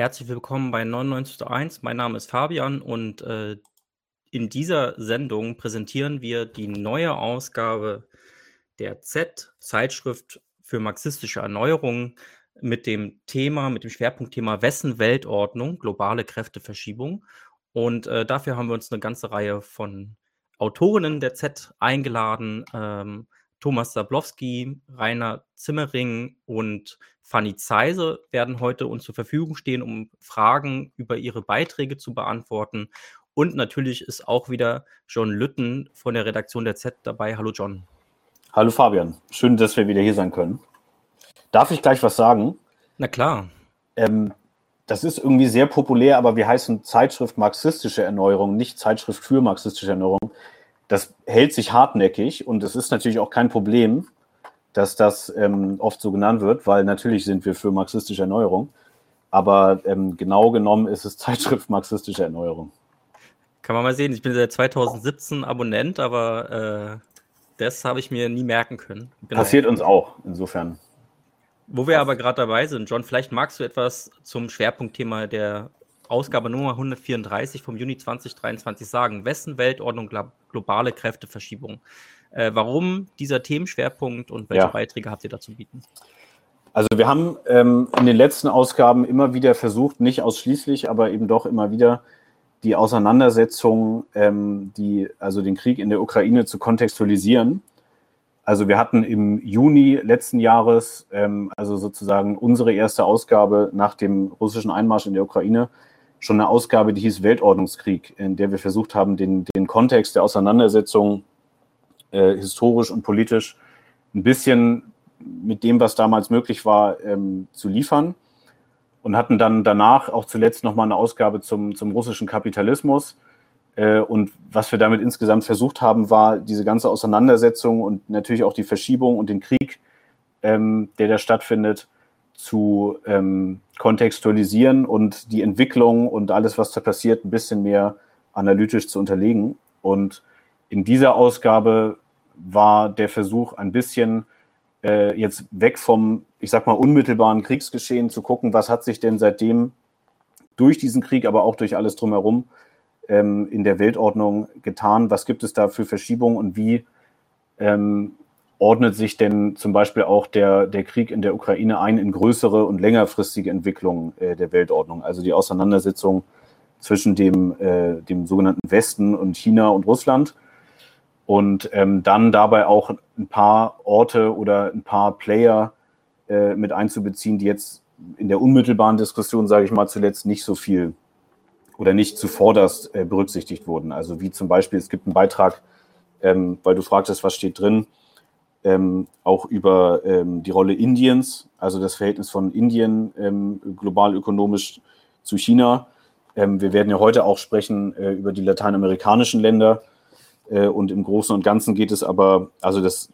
Herzlich willkommen bei 99.1. Mein Name ist Fabian und äh, in dieser Sendung präsentieren wir die neue Ausgabe der Z, Zeitschrift für marxistische Erneuerung, mit dem Thema, mit dem Schwerpunktthema Wessen Weltordnung, globale Kräfteverschiebung. Und äh, dafür haben wir uns eine ganze Reihe von Autorinnen der Z eingeladen. Ähm, Thomas Sablowski, Rainer Zimmering und Fanny Zeise werden heute uns zur Verfügung stehen, um Fragen über ihre Beiträge zu beantworten. Und natürlich ist auch wieder John Lütten von der Redaktion der Z dabei. Hallo John. Hallo Fabian, schön, dass wir wieder hier sein können. Darf ich gleich was sagen? Na klar. Ähm, das ist irgendwie sehr populär, aber wir heißen Zeitschrift Marxistische Erneuerung, nicht Zeitschrift für marxistische Erneuerung das hält sich hartnäckig und es ist natürlich auch kein Problem, dass das ähm, oft so genannt wird, weil natürlich sind wir für marxistische Erneuerung. Aber ähm, genau genommen ist es Zeitschrift marxistische Erneuerung. Kann man mal sehen, ich bin seit 2017 Abonnent, aber äh, das habe ich mir nie merken können. Genau. Passiert uns auch, insofern. Wo wir aber gerade dabei sind, John, vielleicht magst du etwas zum Schwerpunktthema der Ausgabe Nummer 134 vom Juni 2023 sagen. Wessen Weltordnung globale Kräfteverschiebung? Äh, warum dieser Themenschwerpunkt und welche ja. Beiträge habt ihr dazu bieten? Also wir haben ähm, in den letzten Ausgaben immer wieder versucht, nicht ausschließlich, aber eben doch immer wieder die Auseinandersetzung, ähm, die, also den Krieg in der Ukraine zu kontextualisieren. Also wir hatten im Juni letzten Jahres, ähm, also sozusagen unsere erste Ausgabe nach dem russischen Einmarsch in der Ukraine, schon eine Ausgabe, die hieß Weltordnungskrieg, in der wir versucht haben, den, den Kontext der Auseinandersetzung äh, historisch und politisch ein bisschen mit dem, was damals möglich war, ähm, zu liefern. Und hatten dann danach auch zuletzt nochmal eine Ausgabe zum, zum russischen Kapitalismus. Äh, und was wir damit insgesamt versucht haben, war diese ganze Auseinandersetzung und natürlich auch die Verschiebung und den Krieg, ähm, der da stattfindet, zu ähm, kontextualisieren und die Entwicklung und alles, was da passiert, ein bisschen mehr analytisch zu unterlegen. Und in dieser Ausgabe war der Versuch ein bisschen äh, jetzt weg vom, ich sag mal, unmittelbaren Kriegsgeschehen zu gucken, was hat sich denn seitdem durch diesen Krieg, aber auch durch alles drumherum ähm, in der Weltordnung getan? Was gibt es da für Verschiebungen und wie ähm, ordnet sich denn zum Beispiel auch der, der Krieg in der Ukraine ein in größere und längerfristige Entwicklungen äh, der Weltordnung? Also die Auseinandersetzung zwischen dem, äh, dem sogenannten Westen und China und Russland. Und ähm, dann dabei auch ein paar Orte oder ein paar Player äh, mit einzubeziehen, die jetzt in der unmittelbaren Diskussion, sage ich mal, zuletzt nicht so viel oder nicht zuvorderst äh, berücksichtigt wurden. Also wie zum Beispiel, es gibt einen Beitrag, ähm, weil du fragtest, was steht drin, ähm, auch über ähm, die Rolle Indiens, also das Verhältnis von Indien ähm, global ökonomisch zu China. Ähm, wir werden ja heute auch sprechen äh, über die lateinamerikanischen Länder. Äh, und im Großen und Ganzen geht es aber, also das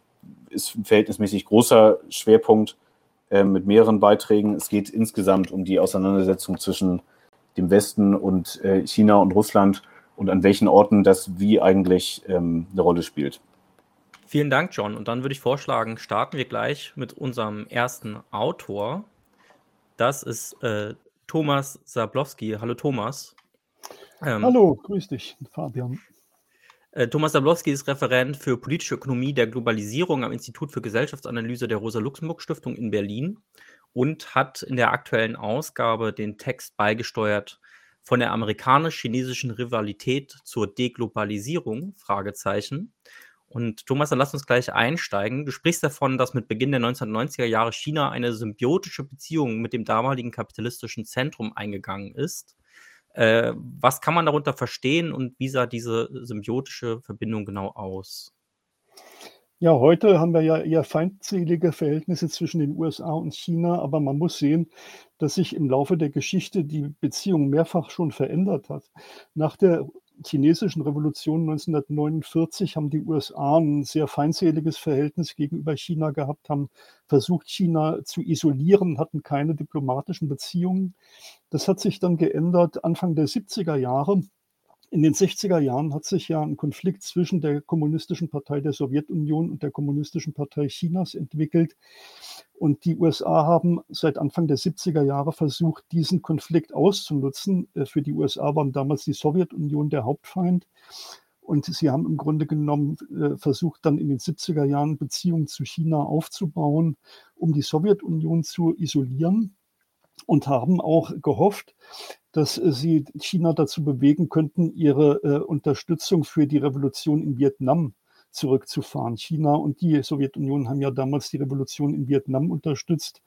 ist ein verhältnismäßig großer Schwerpunkt äh, mit mehreren Beiträgen. Es geht insgesamt um die Auseinandersetzung zwischen dem Westen und äh, China und Russland und an welchen Orten das wie eigentlich ähm, eine Rolle spielt. Vielen Dank, John. Und dann würde ich vorschlagen, starten wir gleich mit unserem ersten Autor. Das ist äh, Thomas Sablowski. Hallo Thomas. Ähm, Hallo, grüß dich, Fabian. Äh, Thomas Sablowski ist Referent für politische Ökonomie der Globalisierung am Institut für Gesellschaftsanalyse der Rosa-Luxemburg-Stiftung in Berlin und hat in der aktuellen Ausgabe den Text beigesteuert von der amerikanisch-chinesischen Rivalität zur Deglobalisierung, Fragezeichen. Und Thomas, dann lass uns gleich einsteigen. Du sprichst davon, dass mit Beginn der 1990er Jahre China eine symbiotische Beziehung mit dem damaligen kapitalistischen Zentrum eingegangen ist. Äh, was kann man darunter verstehen und wie sah diese symbiotische Verbindung genau aus? Ja, heute haben wir ja eher feindselige Verhältnisse zwischen den USA und China, aber man muss sehen, dass sich im Laufe der Geschichte die Beziehung mehrfach schon verändert hat. Nach der chinesischen Revolution 1949 haben die USA ein sehr feindseliges Verhältnis gegenüber China gehabt, haben versucht, China zu isolieren, hatten keine diplomatischen Beziehungen. Das hat sich dann geändert Anfang der 70er Jahre In den 60er Jahren hat sich ja ein Konflikt zwischen der Kommunistischen Partei der Sowjetunion und der Kommunistischen Partei Chinas entwickelt. Und die USA haben seit Anfang der 70er Jahre versucht, diesen Konflikt auszunutzen. Äh, für die USA waren damals die Sowjetunion der Hauptfeind. Und sie haben im Grunde genommen äh, versucht, dann in den 70er Jahren Beziehungen zu China aufzubauen, um die Sowjetunion zu isolieren und haben auch gehofft, dass sie China dazu bewegen könnten, ihre äh, Unterstützung für die Revolution in Vietnam zurückzufahren. China und die Sowjetunion haben ja damals die Revolution in Vietnam unterstützt,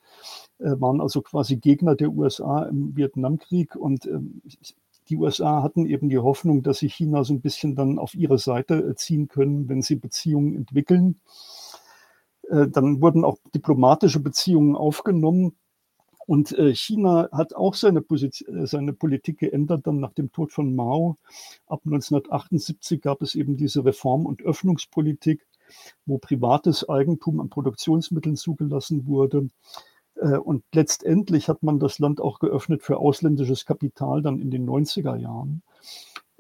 äh, waren also quasi Gegner der USA im Vietnamkrieg und ähm, die USA hatten eben die Hoffnung, dass sie China so ein bisschen dann auf ihre Seite äh, ziehen können, wenn sie Beziehungen entwickeln. Äh, dann wurden auch diplomatische Beziehungen aufgenommen. Und äh, China hat auch seine, Position, seine Politik geändert, dann nach dem Tod von Mao. Ab 1978 gab es eben diese Reform- und Öffnungspolitik, wo privates Eigentum an Produktionsmitteln zugelassen wurde. Äh, und letztendlich hat man das Land auch geöffnet für ausländisches Kapital dann in den 90er Jahren,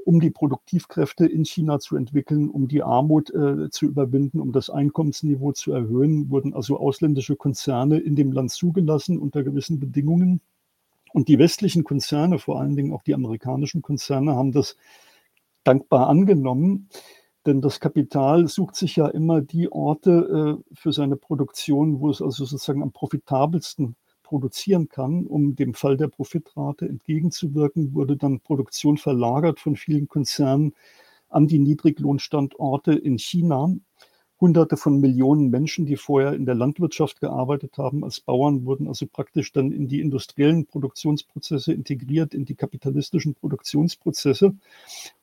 um die Produktivkräfte in China zu entwickeln, um die Armut äh, zu überwinden, um das Einkommensniveau zu erhöhen, wurden also ausländische Konzerne in dem Land zugelassen unter gewissen Bedingungen. Und die westlichen Konzerne, vor allen Dingen auch die amerikanischen Konzerne, haben das dankbar angenommen. Denn das Kapital sucht sich ja immer die Orte äh, für seine Produktion, wo es also sozusagen am profitabelsten produzieren kann. Um dem Fall der Profitrate entgegenzuwirken, wurde dann Produktion verlagert von vielen Konzernen an die Niedriglohnstandorte in China. Hunderte von Millionen Menschen, die vorher in der Landwirtschaft gearbeitet haben als Bauern, wurden also praktisch dann in die industriellen Produktionsprozesse integriert, in die kapitalistischen Produktionsprozesse.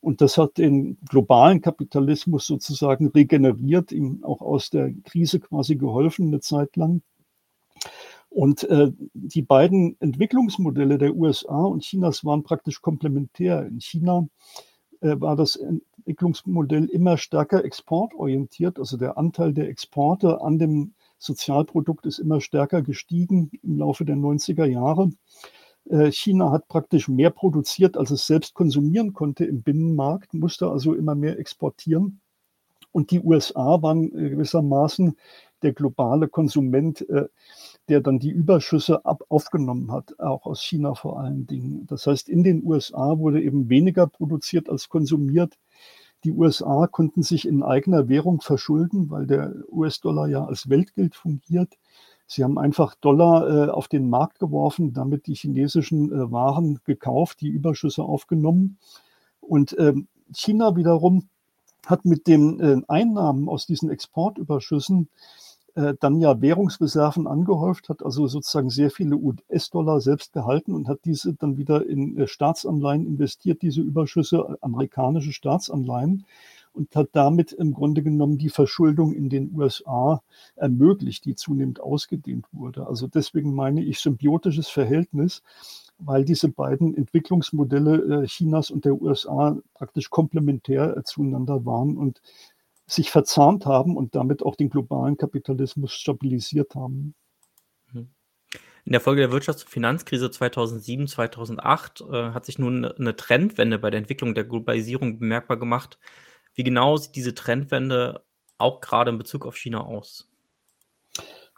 Und das hat den globalen Kapitalismus sozusagen regeneriert, ihm auch aus der Krise quasi geholfen eine Zeit lang. Und äh, die beiden Entwicklungsmodelle der USA und Chinas waren praktisch komplementär. In China äh, war das Entwicklungsmodell immer stärker exportorientiert. Also der Anteil der Exporte an dem Sozialprodukt ist immer stärker gestiegen im Laufe der 90er Jahre. Äh, China hat praktisch mehr produziert, als es selbst konsumieren konnte im Binnenmarkt, musste also immer mehr exportieren. Und die USA waren gewissermaßen der globale Konsument, äh, der dann die Überschüsse ab, aufgenommen hat, auch aus China vor allen Dingen. Das heißt, in den USA wurde eben weniger produziert als konsumiert. Die USA konnten sich in eigener Währung verschulden, weil der US-Dollar ja als Weltgeld fungiert. Sie haben einfach Dollar äh, auf den Markt geworfen, damit die chinesischen äh, Waren gekauft, die Überschüsse aufgenommen. Und äh, China wiederum hat mit den äh, Einnahmen aus diesen Exportüberschüssen äh, dann ja Währungsreserven angehäuft, hat also sozusagen sehr viele US-Dollar selbst gehalten und hat diese dann wieder in äh, Staatsanleihen investiert, diese Überschüsse, äh, amerikanische Staatsanleihen und hat damit im Grunde genommen die Verschuldung in den USA ermöglicht, die zunehmend ausgedehnt wurde. Also deswegen meine ich symbiotisches Verhältnis, weil diese beiden Entwicklungsmodelle Chinas und der USA praktisch komplementär zueinander waren und sich verzahnt haben und damit auch den globalen Kapitalismus stabilisiert haben. Mhm. In der Folge der Wirtschafts- und Finanzkrise 2007, 2008 äh, hat sich nun eine Trendwende bei der Entwicklung der Globalisierung bemerkbar gemacht. Wie genau sieht diese Trendwende auch gerade in Bezug auf China aus?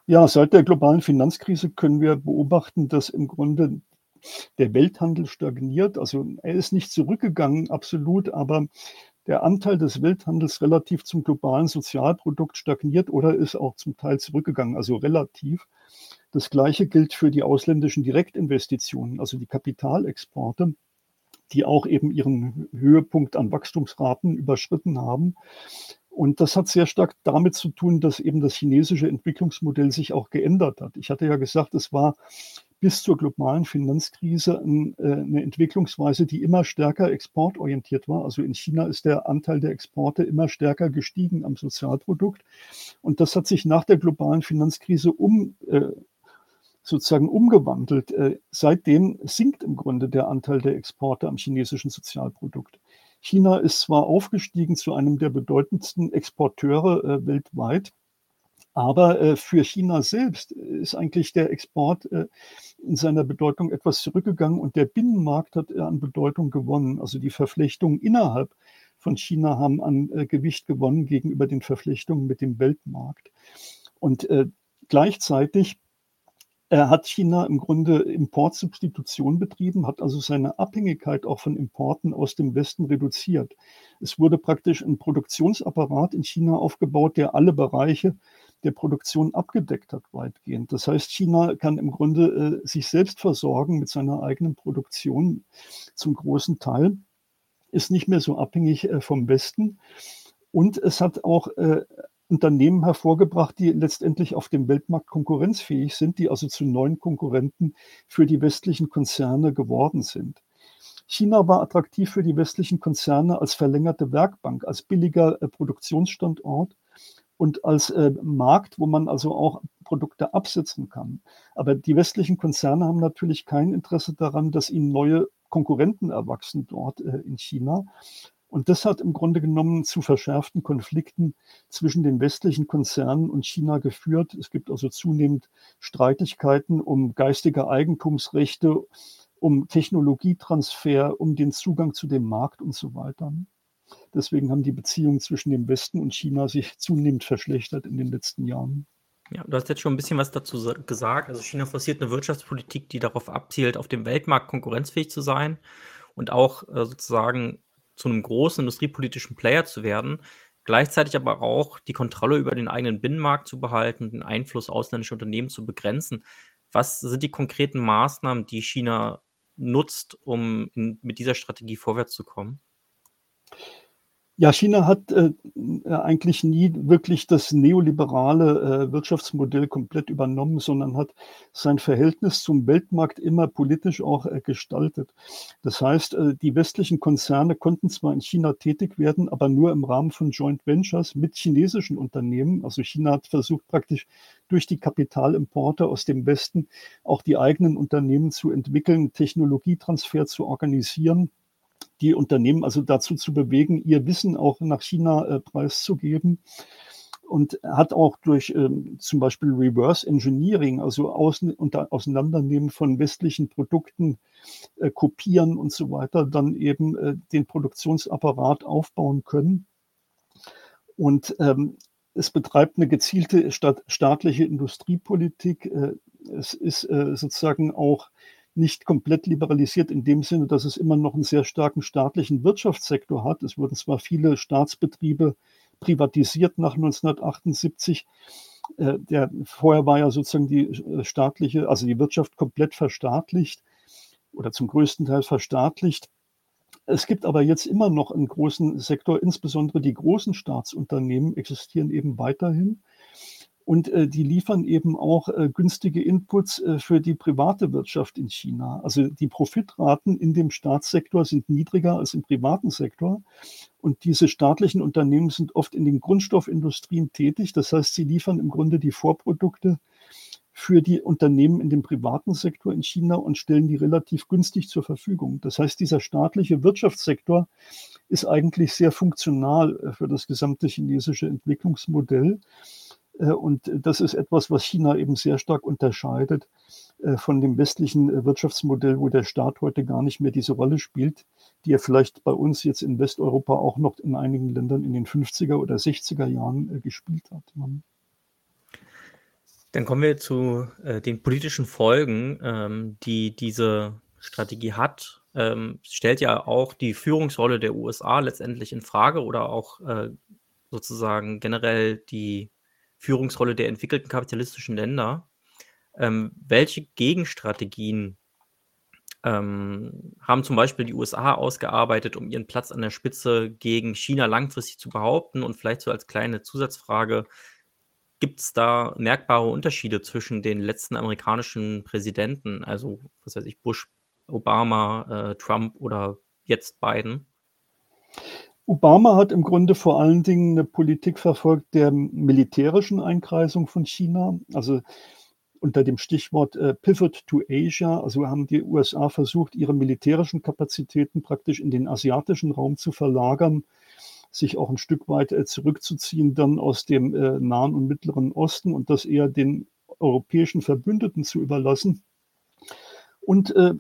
Ja, seit der globalen Finanzkrise können wir beobachten, dass im Grunde der Welthandel stagniert. Also er ist nicht zurückgegangen, absolut, aber der Anteil des Welthandels relativ zum globalen Sozialprodukt stagniert oder ist auch zum Teil zurückgegangen, also relativ. Das Gleiche gilt für die ausländischen Direktinvestitionen, also die Kapitalexporte, die auch eben ihren Höhepunkt an Wachstumsraten überschritten haben. Und das hat sehr stark damit zu tun, dass eben das chinesische Entwicklungsmodell sich auch geändert hat. Ich hatte ja gesagt, es war bis zur globalen Finanzkrise äh, eine Entwicklungsweise, die immer stärker exportorientiert war. Also in China ist der Anteil der Exporte immer stärker gestiegen am Sozialprodukt. Und das hat sich nach der globalen Finanzkrise um, äh, sozusagen umgewandelt. Äh, seitdem sinkt im Grunde der Anteil der Exporte am chinesischen Sozialprodukt. China ist zwar aufgestiegen zu einem der bedeutendsten Exporteure weltweit, Aber äh, für China selbst ist eigentlich der Export äh, in seiner Bedeutung etwas zurückgegangen und der Binnenmarkt hat äh, an Bedeutung gewonnen. Also die Verflechtungen innerhalb von China haben an äh, Gewicht gewonnen gegenüber den Verflechtungen mit dem Weltmarkt. Und äh, gleichzeitig hat China im Grunde Importsubstitution betrieben, hat also seine Abhängigkeit auch von Importen aus dem Westen reduziert. Es wurde praktisch ein Produktionsapparat in China aufgebaut, der alle Bereiche der Produktion abgedeckt hat, weitgehend. Das heißt, China kann im Grunde äh, sich selbst versorgen mit seiner eigenen Produktion zum großen Teil, ist nicht mehr so abhängig äh, vom Westen. Und es hat auch äh, Unternehmen hervorgebracht, die letztendlich auf dem Weltmarkt konkurrenzfähig sind, die also zu neuen Konkurrenten für die westlichen Konzerne geworden sind. China war attraktiv für die westlichen Konzerne als verlängerte Werkbank, als billiger äh, Produktionsstandort und als äh, Markt, wo man also auch Produkte absetzen kann. Aber die westlichen Konzerne haben natürlich kein Interesse daran, dass ihnen neue Konkurrenten erwachsen dort äh, in China. Und das hat im Grunde genommen zu verschärften Konflikten zwischen den westlichen Konzernen und China geführt. Es gibt also zunehmend Streitigkeiten um geistige Eigentumsrechte, um Technologietransfer, um den Zugang zu dem Markt und so weiter. Deswegen haben die Beziehungen zwischen dem Westen und China sich zunehmend verschlechtert in den letzten Jahren. Ja, du hast jetzt schon ein bisschen was dazu gesagt. Also China forciert eine Wirtschaftspolitik, die darauf abzielt, auf dem Weltmarkt konkurrenzfähig zu sein und auch äh, sozusagen zu einem großen industriepolitischen Player zu werden, gleichzeitig aber auch die Kontrolle über den eigenen Binnenmarkt zu behalten, den Einfluss ausländischer Unternehmen zu begrenzen. Was sind die konkreten Maßnahmen, die China nutzt, um in, mit dieser Strategie vorwärts zu kommen? Ja, China hat äh, eigentlich nie wirklich das neoliberale äh, Wirtschaftsmodell komplett übernommen, sondern hat sein Verhältnis zum Weltmarkt immer politisch auch äh, gestaltet. Das heißt, äh, die westlichen Konzerne konnten zwar in China tätig werden, aber nur im Rahmen von Joint Ventures mit chinesischen Unternehmen. Also China hat versucht praktisch durch die Kapitalimporte aus dem Westen auch die eigenen Unternehmen zu entwickeln, Technologietransfer zu organisieren die Unternehmen also dazu zu bewegen, ihr Wissen auch nach China äh, preiszugeben. Und hat auch durch ähm, zum Beispiel Reverse Engineering, also Außen Auseinandernehmen von westlichen Produkten, äh, kopieren und so weiter, dann eben äh, den Produktionsapparat aufbauen können. Und ähm, es betreibt eine gezielte staat staatliche Industriepolitik. Äh, es ist äh, sozusagen auch nicht komplett liberalisiert in dem Sinne, dass es immer noch einen sehr starken staatlichen Wirtschaftssektor hat. Es wurden zwar viele Staatsbetriebe privatisiert nach 1978. Äh, der, vorher war ja sozusagen die äh, staatliche, also die Wirtschaft komplett verstaatlicht oder zum größten Teil verstaatlicht. Es gibt aber jetzt immer noch einen großen Sektor, insbesondere die großen Staatsunternehmen existieren eben weiterhin. Und äh, die liefern eben auch äh, günstige Inputs äh, für die private Wirtschaft in China. Also die Profitraten in dem Staatssektor sind niedriger als im privaten Sektor. Und diese staatlichen Unternehmen sind oft in den Grundstoffindustrien tätig. Das heißt, sie liefern im Grunde die Vorprodukte für die Unternehmen in dem privaten Sektor in China und stellen die relativ günstig zur Verfügung. Das heißt, dieser staatliche Wirtschaftssektor ist eigentlich sehr funktional äh, für das gesamte chinesische Entwicklungsmodell. Äh, und das ist etwas, was China eben sehr stark unterscheidet äh, von dem westlichen äh, Wirtschaftsmodell, wo der Staat heute gar nicht mehr diese Rolle spielt, die er vielleicht bei uns jetzt in Westeuropa auch noch in einigen Ländern in den 50er oder 60er Jahren gespielt hat. Dann kommen wir zu den politischen Folgen, ähm, die diese Strategie hat. Ähm, stellt ja auch die Führungsrolle der USA letztendlich in Frage oder auch sozusagen generell die Führungsrolle der entwickelten kapitalistischen Länder. Ähm, welche Gegenstrategien ähm, haben zum Beispiel die USA ausgearbeitet, um ihren Platz an der Spitze gegen China langfristig zu behaupten? Und vielleicht so als kleine Zusatzfrage, gibt es da merkbare Unterschiede zwischen den letzten amerikanischen Präsidenten, also was weiß ich, Bush, Obama, äh, Trump oder jetzt Biden? Obama hat im Grunde vor allen Dingen eine Politik verfolgt der militärischen Einkreisung von China, also unter dem Stichwort äh, Pivot to Asia. Also haben die USA versucht, ihre militärischen Kapazitäten praktisch in den asiatischen Raum zu verlagern sich auch ein Stück weit äh, zurückzuziehen dann aus dem äh, Nahen und Mittleren Osten und das eher den europäischen Verbündeten zu überlassen. Und äh,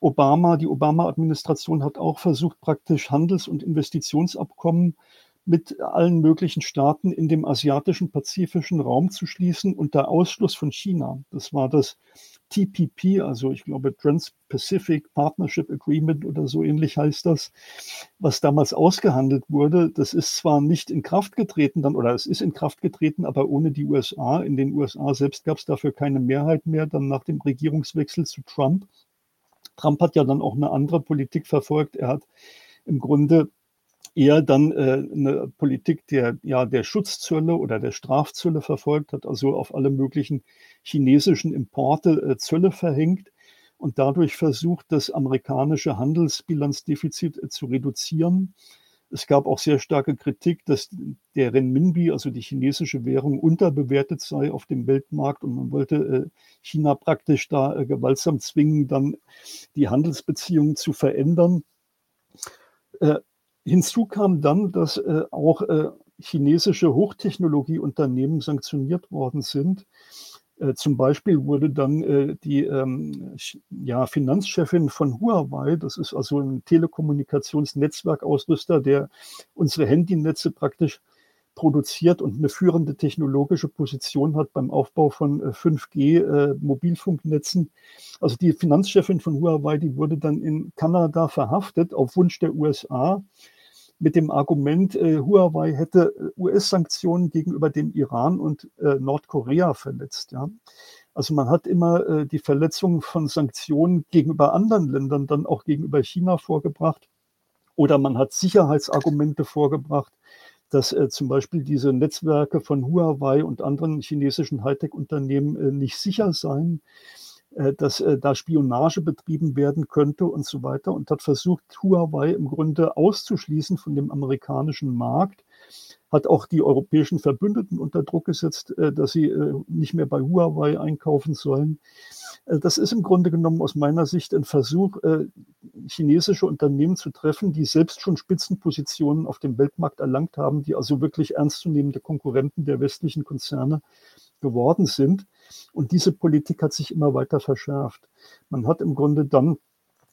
Obama, die Obama-Administration hat auch versucht, praktisch Handels- und Investitionsabkommen mit allen möglichen Staaten in dem asiatischen pazifischen Raum zu schließen unter Ausschluss von China. Das war das TPP, also ich glaube Trans-Pacific Partnership Agreement oder so ähnlich heißt das, was damals ausgehandelt wurde. Das ist zwar nicht in Kraft getreten dann, oder es ist in Kraft getreten, aber ohne die USA. In den USA selbst gab es dafür keine Mehrheit mehr, dann nach dem Regierungswechsel zu Trump. Trump hat ja dann auch eine andere Politik verfolgt. Er hat im Grunde eher dann äh, eine Politik der, ja, der Schutzzölle oder der Strafzölle verfolgt hat, also auf alle möglichen chinesischen Importe äh, Zölle verhängt und dadurch versucht, das amerikanische Handelsbilanzdefizit äh, zu reduzieren. Es gab auch sehr starke Kritik, dass der Renminbi, also die chinesische Währung, unterbewertet sei auf dem Weltmarkt und man wollte äh, China praktisch da äh, gewaltsam zwingen, dann die Handelsbeziehungen zu verändern. Äh, Hinzu kam dann, dass äh, auch äh, chinesische Hochtechnologieunternehmen sanktioniert worden sind. Äh, zum Beispiel wurde dann äh, die ähm, ja, Finanzchefin von Huawei, das ist also ein Telekommunikationsnetzwerkausrüster, der unsere Handynetze praktisch produziert und eine führende technologische Position hat beim Aufbau von 5G äh, äh, Mobilfunknetzen. Also die Finanzchefin von Huawei, die wurde dann in Kanada verhaftet auf Wunsch der USA mit dem Argument, äh, Huawei hätte äh, US-Sanktionen gegenüber dem Iran und äh, Nordkorea verletzt. Ja. Also man hat immer äh, die Verletzung von Sanktionen gegenüber anderen Ländern dann auch gegenüber China vorgebracht. Oder man hat Sicherheitsargumente vorgebracht, dass äh, zum Beispiel diese Netzwerke von Huawei und anderen chinesischen Hightech-Unternehmen äh, nicht sicher seien. Äh, dass äh, da Spionage betrieben werden könnte und so weiter und hat versucht, Huawei im Grunde auszuschließen von dem amerikanischen Markt, hat auch die europäischen Verbündeten unter Druck gesetzt, äh, dass sie nicht mehr bei Huawei einkaufen sollen. Das ist im Grunde genommen aus meiner Sicht ein Versuch, chinesische Unternehmen zu treffen, die selbst schon Spitzenpositionen auf dem Weltmarkt erlangt haben, die also wirklich ernstzunehmende Konkurrenten der westlichen Konzerne geworden sind. Und diese Politik hat sich immer weiter verschärft. Man hat im Grunde dann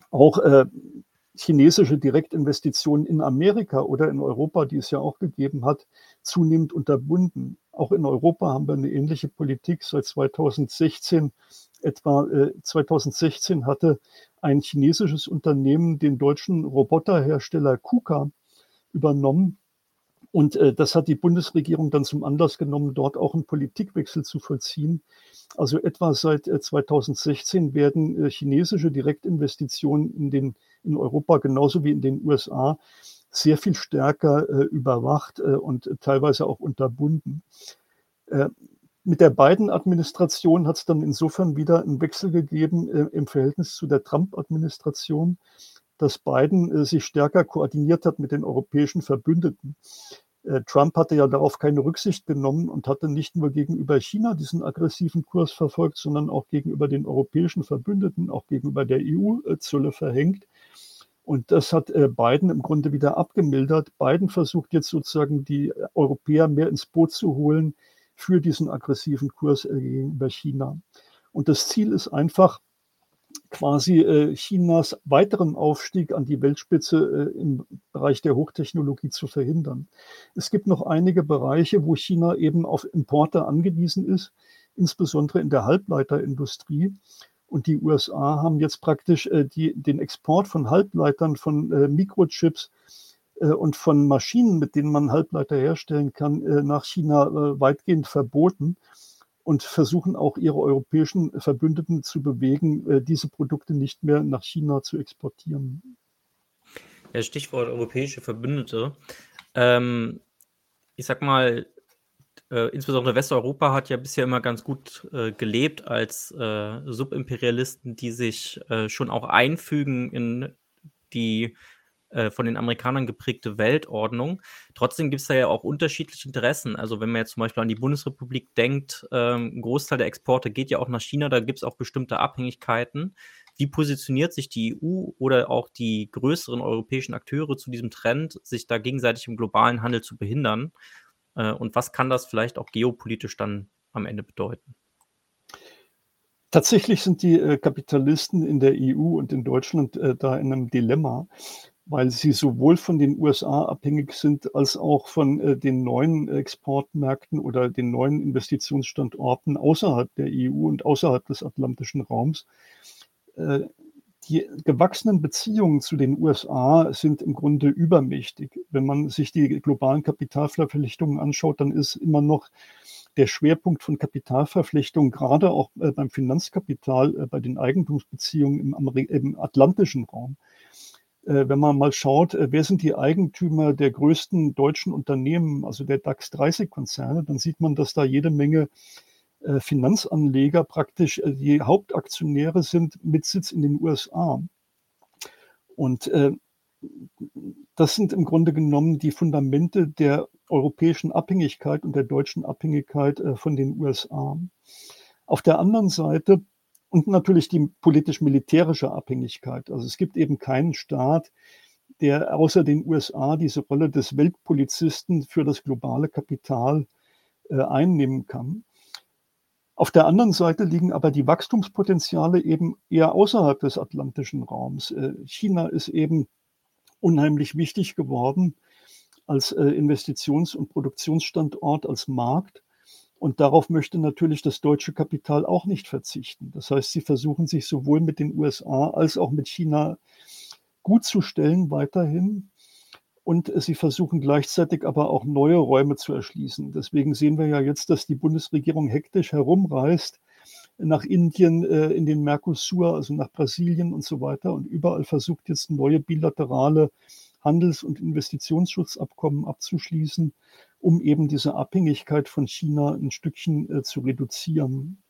auch äh, chinesische Direktinvestitionen in Amerika oder in Europa, die es ja auch gegeben hat, zunehmend unterbunden. Auch in Europa haben wir eine ähnliche Politik seit 2016. Etwa äh, 2016 hatte ein chinesisches Unternehmen den deutschen Roboterhersteller KUKA übernommen und äh, das hat die Bundesregierung dann zum Anlass genommen, dort auch einen Politikwechsel zu vollziehen. Also etwa seit äh, 2016 werden äh, chinesische Direktinvestitionen in, den, in Europa genauso wie in den USA sehr viel stärker äh, überwacht äh, und teilweise auch unterbunden. Äh, mit der Biden-Administration hat es dann insofern wieder einen Wechsel gegeben im Verhältnis zu der Trump-Administration dass Biden äh, sich stärker koordiniert hat mit den europäischen Verbündeten. Äh, Trump hatte ja darauf keine Rücksicht genommen und hatte nicht nur gegenüber China diesen aggressiven Kurs verfolgt, sondern auch gegenüber den europäischen Verbündeten, auch gegenüber der EU äh, Zölle verhängt. Und das hat Biden im Grunde wieder abgemildert. Biden versucht jetzt sozusagen die Europäer mehr ins Boot zu holen für diesen aggressiven Kurs gegenüber China. Und das Ziel ist einfach, quasi äh, Chinas weiteren Aufstieg an die Weltspitze äh, im Bereich der Hochtechnologie zu verhindern. Es gibt noch einige Bereiche, wo China eben auf Importe angewiesen ist, insbesondere in der Halbleiterindustrie. Und die USA haben jetzt praktisch äh, die, den Export von Halbleitern, von äh, Mikrochips äh, und von Maschinen, mit denen man Halbleiter herstellen kann, äh, nach China äh, weitgehend verboten und versuchen auch ihre europäischen Verbündeten zu bewegen, äh, diese Produkte nicht mehr nach China zu exportieren. Ja, Stichwort europäische Verbündete. Ähm, ich sag mal, äh, insbesondere Westeuropa hat ja bisher immer ganz gut äh, gelebt als äh, Subimperialisten, die sich äh, schon auch einfügen in die äh, von den Amerikanern geprägte Weltordnung. Trotzdem gibt es da ja auch unterschiedliche Interessen. Also wenn man jetzt zum Beispiel an die Bundesrepublik denkt, ähm, ein Großteil der Exporte geht ja auch nach China, da gibt es auch bestimmte Abhängigkeiten. Wie positioniert sich die EU oder auch die größeren europäischen Akteure zu diesem Trend, sich da gegenseitig im globalen Handel zu behindern? Äh, und was kann das vielleicht auch geopolitisch dann am Ende bedeuten? Tatsächlich sind die äh, Kapitalisten in der EU und in Deutschland äh, da in einem Dilemma, weil sie sowohl von den USA abhängig sind als auch von äh, den neuen Exportmärkten oder den neuen Investitionsstandorten außerhalb der EU und außerhalb des atlantischen Raums. Äh, die gewachsenen Beziehungen zu den USA sind im Grunde übermächtig. Wenn man sich die globalen Kapitalverpflichtungen anschaut, dann ist immer noch der Schwerpunkt von Kapitalverpflichtungen, gerade auch äh, beim Finanzkapital, äh, bei den Eigentumsbeziehungen im, im atlantischen Raum. Äh, wenn man mal schaut, wer sind die Eigentümer der größten deutschen Unternehmen, also der DAX 30 Konzerne, dann sieht man, dass da jede Menge Finanzanleger praktisch die Hauptaktionäre sind mit Sitz in den USA. Und das sind im Grunde genommen die Fundamente der europäischen Abhängigkeit und der deutschen Abhängigkeit äh, von den USA. Auf der anderen Seite und natürlich die politisch-militärische Abhängigkeit. Also es gibt eben keinen Staat, der außer den USA diese Rolle des Weltpolizisten für das globale Kapital äh, einnehmen kann. Auf der anderen Seite liegen aber die Wachstumspotenziale eben eher außerhalb des atlantischen Raums. Äh, China ist eben unheimlich wichtig geworden als äh, Investitions- und Produktionsstandort, als Markt. Und darauf möchte natürlich das deutsche Kapital auch nicht verzichten. Das heißt, sie versuchen sich sowohl mit den USA als auch mit China gut zu stellen weiterhin. Und sie versuchen gleichzeitig aber auch neue Räume zu erschließen. Deswegen sehen wir ja jetzt, dass die Bundesregierung hektisch herumreist nach Indien, äh, in den Mercosur, also nach Brasilien und so weiter und überall versucht jetzt neue bilaterale Handels- und Investitionsschutzabkommen abzuschließen, um eben diese Abhängigkeit von China ein Stückchen äh, zu reduzieren.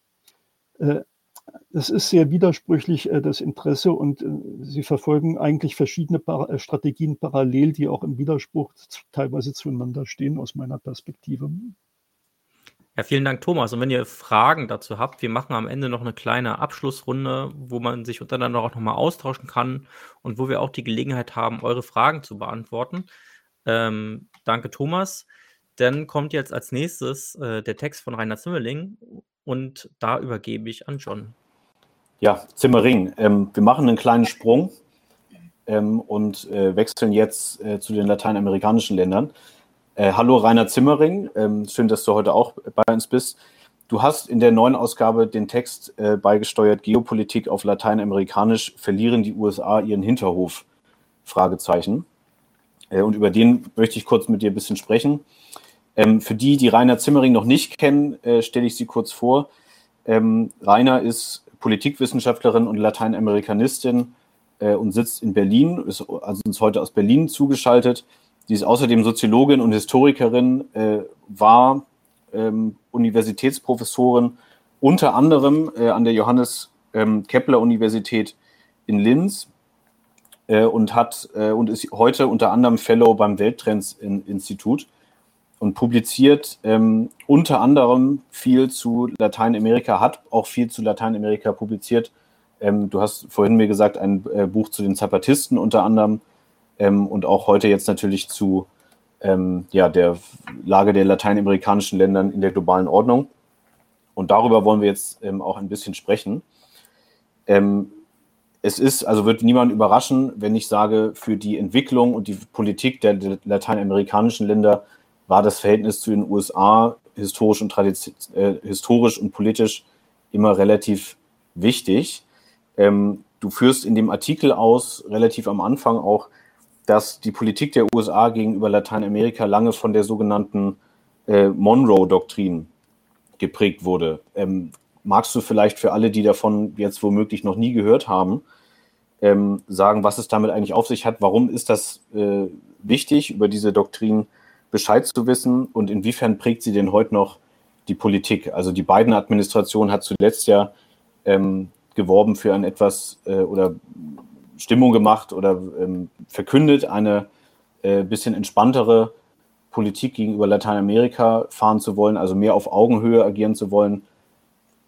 Äh, das ist sehr widersprüchlich, äh, das Interesse, und äh, sie verfolgen eigentlich verschiedene Par äh, Strategien parallel, die auch im Widerspruch teilweise zueinander stehen, aus meiner Perspektive. Ja, vielen Dank, Thomas. Und wenn ihr Fragen dazu habt, wir machen am Ende noch eine kleine Abschlussrunde, wo man sich untereinander auch nochmal austauschen kann und wo wir auch die Gelegenheit haben, eure Fragen zu beantworten. Ähm, danke, Thomas. Dann kommt jetzt als nächstes äh, der Text von Rainer Zimmerling und da übergebe ich an John. Ja, Zimmering. Ähm, wir machen einen kleinen Sprung ähm, und äh, wechseln jetzt äh, zu den lateinamerikanischen Ländern. Äh, hallo Rainer Zimmering, ähm, schön, dass du heute auch bei uns bist. Du hast in der neuen Ausgabe den Text äh, beigesteuert, Geopolitik auf Lateinamerikanisch, verlieren die USA ihren Hinterhof? Fragezeichen. Äh, und über den möchte ich kurz mit dir ein bisschen sprechen. Ähm, für die, die Rainer Zimmering noch nicht kennen, äh, stelle ich sie kurz vor. Ähm, Rainer ist Politikwissenschaftlerin und Lateinamerikanistin äh, und sitzt in Berlin, ist also uns heute aus Berlin zugeschaltet. Sie ist außerdem Soziologin und Historikerin, äh, war ähm, Universitätsprofessorin unter anderem äh, an der Johannes ähm, Kepler Universität in Linz äh, und hat äh, und ist heute unter anderem Fellow beim Welttrends Institut und publiziert ähm, unter anderem viel zu Lateinamerika, hat auch viel zu Lateinamerika publiziert. Ähm, du hast vorhin mir gesagt, ein äh, Buch zu den Zapatisten unter anderem ähm, und auch heute jetzt natürlich zu ähm, ja, der Lage der lateinamerikanischen Länder in der globalen Ordnung. Und darüber wollen wir jetzt ähm, auch ein bisschen sprechen. Ähm, es ist, also wird niemand überraschen, wenn ich sage, für die Entwicklung und die Politik der, lateinamerikanischen Länder war das Verhältnis zu den USA historisch und, äh, historisch und politisch immer relativ wichtig. Ähm, du führst in dem Artikel aus, relativ am Anfang auch, dass die Politik der USA gegenüber Lateinamerika lange von der sogenannten äh, Monroe-Doktrin geprägt wurde. Ähm, magst du vielleicht für alle, die davon jetzt womöglich noch nie gehört haben, ähm, sagen, was es damit eigentlich auf sich hat? Warum ist das äh, wichtig, über diese Doktrin Bescheid zu wissen und inwiefern prägt sie denn heute noch die Politik? Also die Biden-Administration hat zuletzt ja ähm, geworben für ein etwas äh, oder Stimmung gemacht oder ähm, verkündet, eine äh, bisschen entspanntere Politik gegenüber Lateinamerika fahren zu wollen, also mehr auf Augenhöhe agieren zu wollen.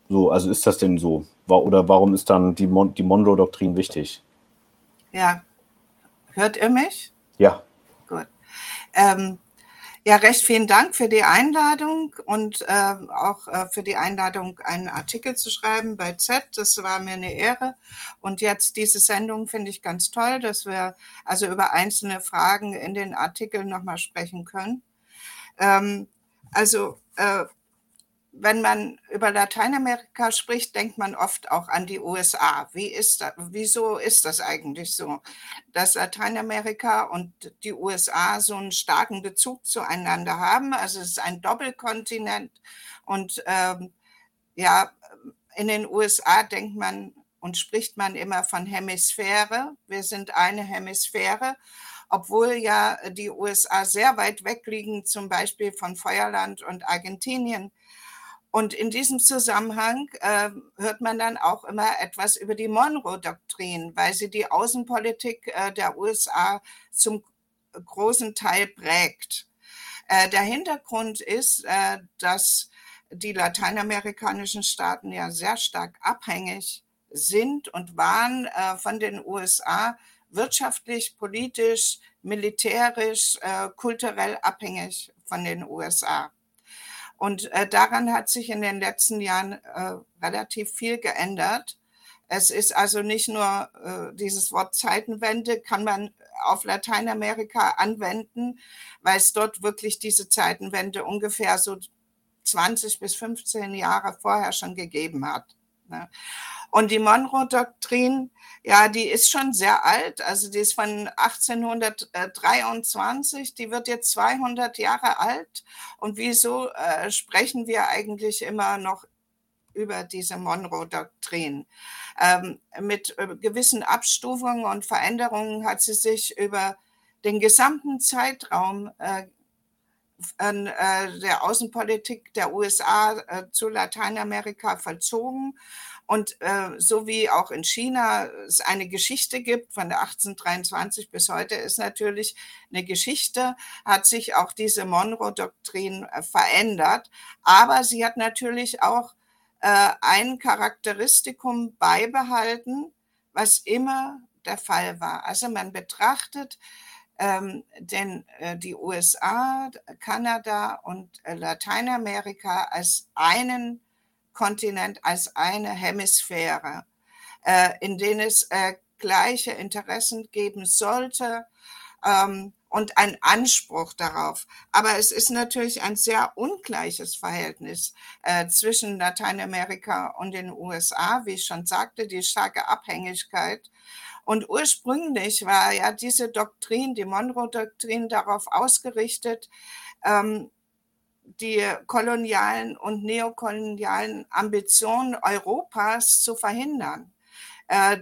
So, also ist das denn so? oder warum ist dann die, Mon die Monroe-Doktrin wichtig? Ja, hört ihr mich? Ja. Gut. Ähm, ja, recht vielen Dank für die Einladung und äh, auch äh, für die Einladung, einen Artikel zu schreiben bei Z. Das war mir eine Ehre. Und jetzt diese Sendung finde ich ganz toll, dass wir also über einzelne Fragen in den Artikeln nochmal sprechen können. Ähm, also äh, wenn man über Lateinamerika spricht, denkt man oft auch an die USA. Wie ist das, wieso ist das eigentlich so, dass Lateinamerika und die USA so einen starken Bezug zueinander haben? Also es ist ein Doppelkontinent und ähm, ja, in den USA denkt man und spricht man immer von Hemisphäre. Wir sind eine Hemisphäre obwohl ja die USA sehr weit weg liegen, zum Beispiel von Feuerland und Argentinien. Und in diesem Zusammenhang äh, hört man dann auch immer etwas über die Monroe-Doktrin, weil sie die Außenpolitik äh, der USA zum großen Teil prägt. Äh, der Hintergrund ist, äh, dass die lateinamerikanischen Staaten ja sehr stark abhängig sind und waren äh, von den USA wirtschaftlich, politisch, militärisch, äh, kulturell abhängig von den USA. Und äh, daran hat sich in den letzten Jahren äh, relativ viel geändert. Es ist also nicht nur äh, dieses Wort Zeitenwende, kann man auf Lateinamerika anwenden, weil es dort wirklich diese Zeitenwende ungefähr so 20 bis 15 Jahre vorher schon gegeben hat. Ne? Und die Monroe-Doktrin, ja, die ist schon sehr alt. Also die ist von 1823. Die wird jetzt 200 Jahre alt. Und wieso äh, sprechen wir eigentlich immer noch über diese Monroe-Doktrin? Ähm, mit äh, gewissen Abstufungen und Veränderungen hat sie sich über den gesamten Zeitraum äh, äh der Außenpolitik der USA äh, zu Lateinamerika vollzogen und äh, so wie auch in China es eine Geschichte gibt, von der 1823 bis heute ist natürlich eine Geschichte, hat sich auch diese Monroe-Doktrin äh, verändert. Aber sie hat natürlich auch äh, ein Charakteristikum beibehalten, was immer der Fall war. Also man betrachtet ähm, denn äh, die USA, Kanada und äh, Lateinamerika als einen Kontinent als eine Hemisphäre, äh, in denen es äh, gleiche Interessen geben sollte ähm, und ein Anspruch darauf. Aber es ist natürlich ein sehr ungleiches Verhältnis äh, zwischen Lateinamerika und den USA, wie ich schon sagte, die starke Abhängigkeit. Und ursprünglich war ja diese Doktrin, die Monroe-Doktrin, darauf ausgerichtet, ähm, die kolonialen und neokolonialen Ambitionen Europas zu verhindern. Äh,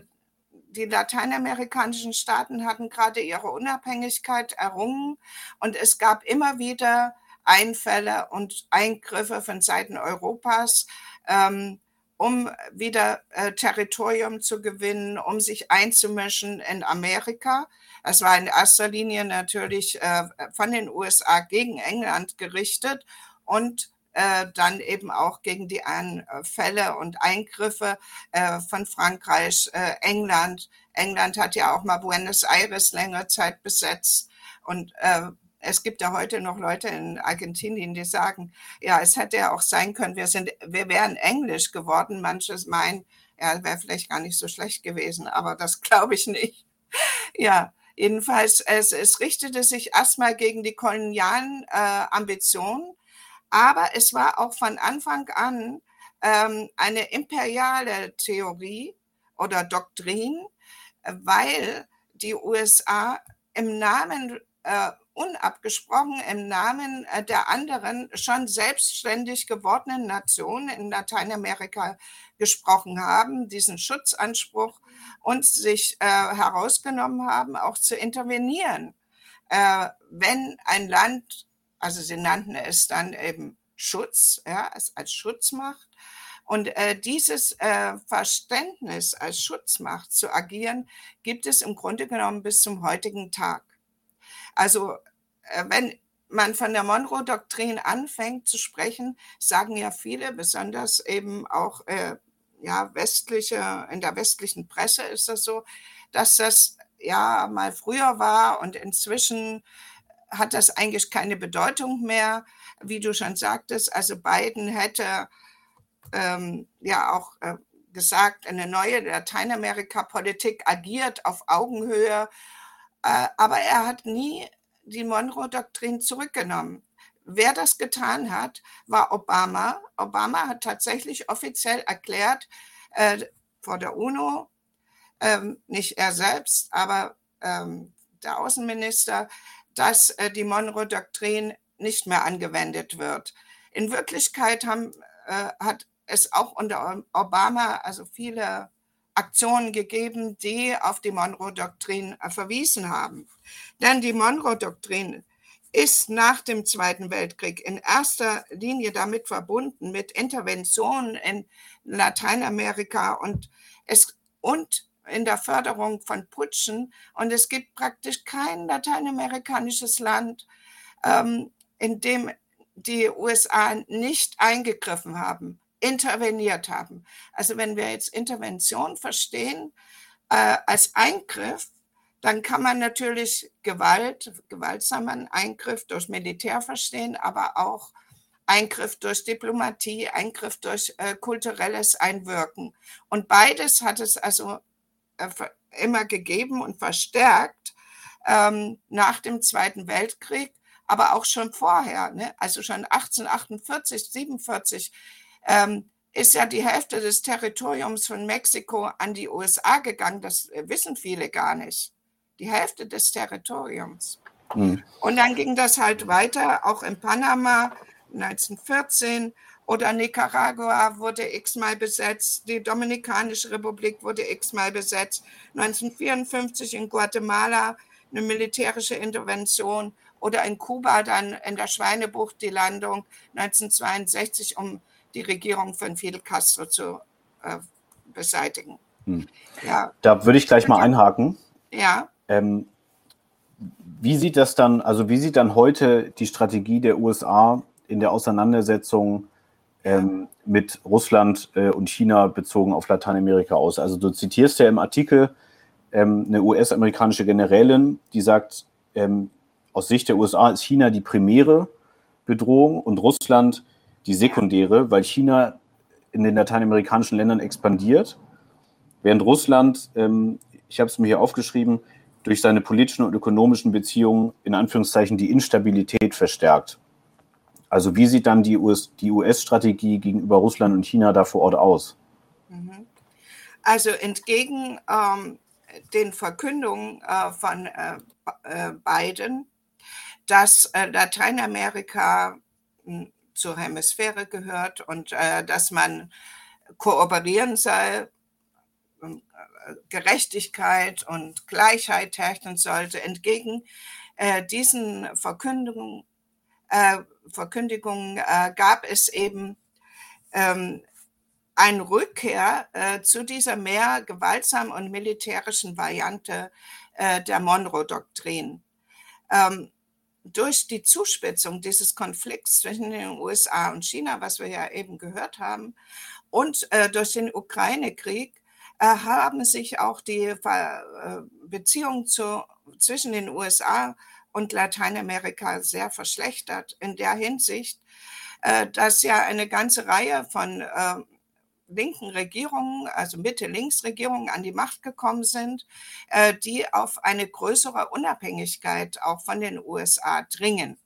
die lateinamerikanischen Staaten hatten gerade ihre Unabhängigkeit errungen und es gab immer wieder Einfälle und Eingriffe von Seiten Europas, ähm, um wieder äh, Territorium zu gewinnen, um sich einzumischen in Amerika. Es war in erster Linie natürlich äh, von den USA gegen England gerichtet und äh, dann eben auch gegen die Anfälle und Eingriffe äh, von Frankreich, äh, England. England hat ja auch mal Buenos Aires länger Zeit besetzt und äh, es gibt ja heute noch Leute in Argentinien, die sagen, ja, es hätte ja auch sein können, wir sind, wir wären Englisch geworden. Manches meinen, ja, wäre vielleicht gar nicht so schlecht gewesen, aber das glaube ich nicht. Ja, Jedenfalls, es, es richtete sich erstmal gegen die kolonialen äh, Ambitionen, aber es war auch von Anfang an ähm, eine imperiale Theorie oder Doktrin, weil die USA im Namen äh, unabgesprochen im Namen äh, der anderen schon selbstständig gewordenen Nationen in Lateinamerika gesprochen haben, diesen Schutzanspruch und sich äh, herausgenommen haben, auch zu intervenieren, äh, wenn ein Land, also sie nannten es dann eben Schutz, ja, als, als Schutzmacht. Und äh, dieses äh, Verständnis als Schutzmacht zu agieren, gibt es im Grunde genommen bis zum heutigen Tag. Also äh, wenn man von der Monroe-Doktrin anfängt zu sprechen, sagen ja viele, besonders eben auch äh, ja, westliche, in der westlichen Presse ist das so, dass das ja mal früher war und inzwischen hat das eigentlich keine Bedeutung mehr, wie du schon sagtest. Also Biden hätte ähm, ja auch äh, gesagt, eine neue Lateinamerika-Politik agiert auf Augenhöhe, aber er hat nie die Monroe-Doktrin zurückgenommen. Wer das getan hat, war Obama. Obama hat tatsächlich offiziell erklärt äh, vor der UNO, ähm, nicht er selbst, aber ähm, der Außenminister, dass äh, die Monroe-Doktrin nicht mehr angewendet wird. In Wirklichkeit haben, äh, hat es auch unter Obama also viele Aktionen gegeben, die auf die Monroe-Doktrin äh, verwiesen haben. Denn die Monroe-Doktrin ist nach dem Zweiten Weltkrieg in erster Linie damit verbunden mit Interventionen in Lateinamerika und es und in der Förderung von Putschen. Und es gibt praktisch kein lateinamerikanisches Land, ähm, in dem die USA nicht eingegriffen haben, interveniert haben. Also wenn wir jetzt Intervention verstehen äh, als Eingriff, dann kann man natürlich Gewalt, gewaltsamen Eingriff durch Militär verstehen, aber auch Eingriff durch Diplomatie, Eingriff durch äh, kulturelles Einwirken. Und beides hat es also äh, immer gegeben und verstärkt ähm, nach dem Zweiten Weltkrieg, aber auch schon vorher. Ne? Also schon 1848, 47 ähm, ist ja die Hälfte des Territoriums von Mexiko an die USA gegangen. Das äh, wissen viele gar nicht die Hälfte des Territoriums. Mhm. Und dann ging das halt weiter, auch in Panama 1914 oder Nicaragua wurde x-mal besetzt, die Dominikanische Republik wurde x-mal besetzt, 1954 in Guatemala eine militärische Intervention oder in Kuba dann in der Schweinebucht die Landung 1962, um die Regierung von Fidel Castro zu äh, beseitigen. Hm. Ja. Da würde ich gleich mal einhaken. Ja. Ähm, wie sieht das dann, also wie sieht dann heute die Strategie der USA in der Auseinandersetzung ähm, mit Russland äh, und China bezogen auf Lateinamerika aus? Also du zitierst ja im Artikel ähm, eine US-amerikanische Generälin, die sagt, ähm, aus Sicht der USA ist China die primäre Bedrohung und Russland die sekundäre, weil China in den lateinamerikanischen Ländern expandiert, während Russland, ähm, ich habe es mir hier aufgeschrieben, durch seine politischen und ökonomischen Beziehungen in Anführungszeichen die Instabilität verstärkt. Also wie sieht dann die, US, US-Strategie gegenüber Russland und China da vor Ort aus? Mhm. Also entgegen ähm, den Verkündungen äh, von äh, äh Biden, dass äh, Lateinamerika hm, zur Hemisphäre gehört und äh, dass man kooperieren soll, Gerechtigkeit und Gleichheit herrschen sollte. Entgegen äh, diesen Verkündungen, äh, Verkündigungen äh, gab es eben ähm, eine Rückkehr äh, zu dieser mehr gewaltsamen und militärischen Variante äh, der Monroe-Doktrin. Ähm, durch die Zuspitzung dieses Konflikts zwischen den USA und China, was wir ja eben gehört haben, und äh, durch den Ukraine-Krieg äh, haben sich auch die äh, Beziehungen zu, zwischen den USA und Lateinamerika sehr verschlechtert in der Hinsicht, äh, dass ja eine ganze Reihe von linken Regierungen, also Mitte-Links-Regierungen an die Macht gekommen sind, die auf eine größere Unabhängigkeit auch von den USA dringen.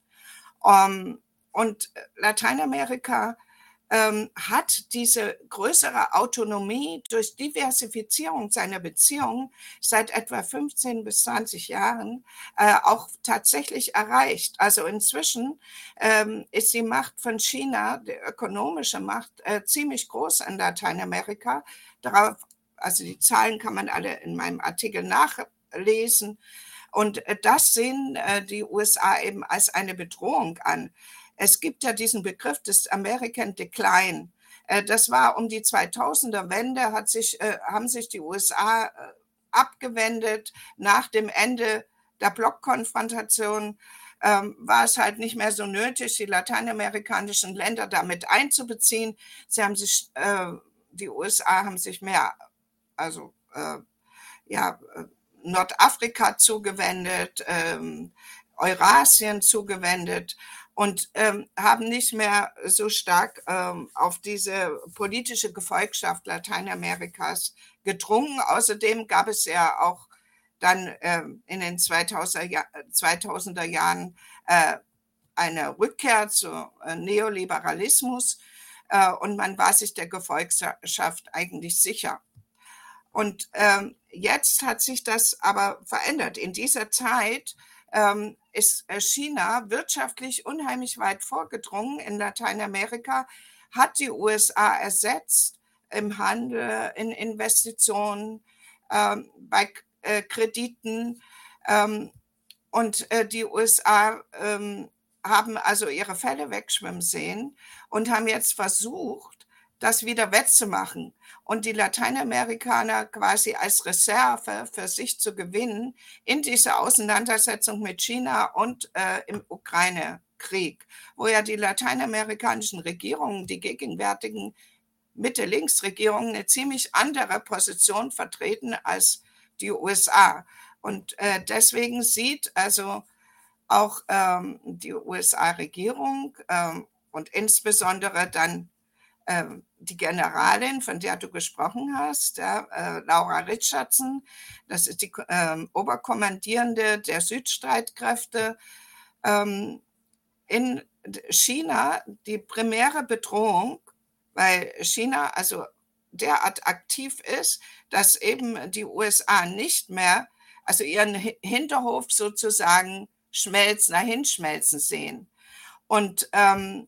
Ähm, und Lateinamerika ähm, hat diese größere Autonomie durch Diversifizierung seiner Beziehungen seit etwa 15 bis 20 Jahren äh, auch tatsächlich erreicht. Also inzwischen ähm, ist die Macht von China, die ökonomische Macht, äh, ziemlich groß in Lateinamerika. Darauf, also die Zahlen kann man alle in meinem Artikel nachlesen. Und äh, das sehen äh, die USA eben als eine Bedrohung an. Es gibt ja diesen Begriff des American Decline. Äh, das war um die 2000er Wende, hat sich, äh, haben sich die USA äh, abgewendet nach dem Ende der Blockkonfrontation. Ähm, war es halt nicht mehr so nötig, die lateinamerikanischen Länder damit einzubeziehen. Sie haben sich die USA haben sich mehr, also ja, Nordafrika zugewendet, ähm, Eurasien zugewendet und ähm, haben nicht mehr so stark ähm, auf diese politische Gefolgschaft Lateinamerikas gedrungen. Außerdem gab es ja auch dann ähm, in den 2000er, Jahr, 2000er Jahren äh, eine Rückkehr zu äh, Neoliberalismus äh, und man war sich der Gefolgschaft eigentlich sicher. Und ähm, jetzt hat sich das aber verändert. In dieser Zeit ähm, ist äh, China wirtschaftlich unheimlich weit vorgedrungen in Lateinamerika, hat die USA ersetzt im Handel, in Investitionen, ähm, bei äh, Krediten. Ähm, und äh, die USA ähm, haben also ihre Fälle wegschwimmen sehen und haben jetzt versucht, das wieder wettzumachen und die Lateinamerikaner quasi als Reserve für sich zu gewinnen in dieser Auseinandersetzung mit China und äh, im Ukraine-Krieg, wo ja die lateinamerikanischen Regierungen, die gegenwärtigen Mitte-Links-Regierungen, eine ziemlich andere Position vertreten als die USA. Und äh, deswegen sieht also auch ähm, die USA-Regierung ähm, und insbesondere dann die Generalin, von der du gesprochen hast, ja, äh, Laura Richardson, das ist die äh, Oberkommandierende der Südstreitkräfte, ähm, in China die primäre Bedrohung, weil China also derart aktiv ist, dass eben die USA nicht mehr, also ihren Hinterhof sozusagen schmelzen, dahinschmelzen sehen. Und ähm,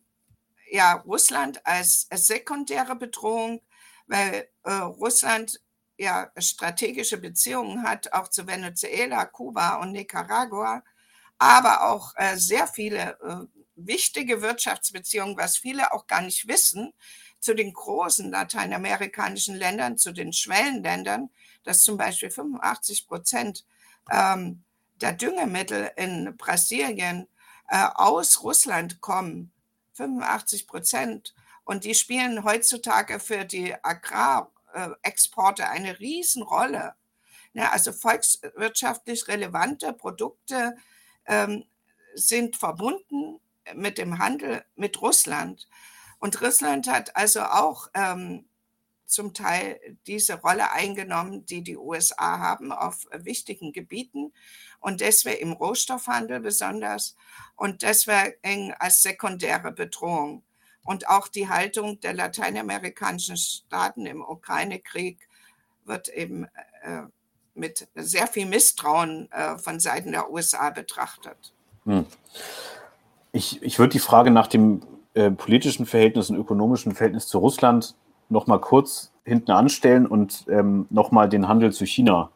ja Russland als, als sekundäre Bedrohung, weil äh, Russland ja strategische Beziehungen hat, auch zu Venezuela, Kuba und Nicaragua, aber auch äh, sehr viele äh, wichtige Wirtschaftsbeziehungen, was viele auch gar nicht wissen, zu den großen lateinamerikanischen Ländern, zu den Schwellenländern, dass zum Beispiel 85 Prozent ähm, der Düngemittel in Brasilien äh, aus Russland kommen 85 Prozent. Und die spielen heutzutage für die Agrarexporte eine Riesenrolle. Ja, also volkswirtschaftlich relevante Produkte ähm, sind verbunden mit dem Handel mit Russland. Und Russland hat also auch ähm, zum Teil diese Rolle eingenommen, die die USA haben auf wichtigen Gebieten und deswegen im Rohstoffhandel besonders und deswegen als sekundäre Bedrohung. Und auch die Haltung der lateinamerikanischen Staaten im Ukraine-Krieg wird eben äh, mit sehr viel Misstrauen äh, von Seiten der USA betrachtet. Hm. Ich, ich würde die Frage nach dem äh, politischen Verhältnis und ökonomischen Verhältnis zu Russland noch mal kurz hinten anstellen und ähm, noch mal den Handel zu China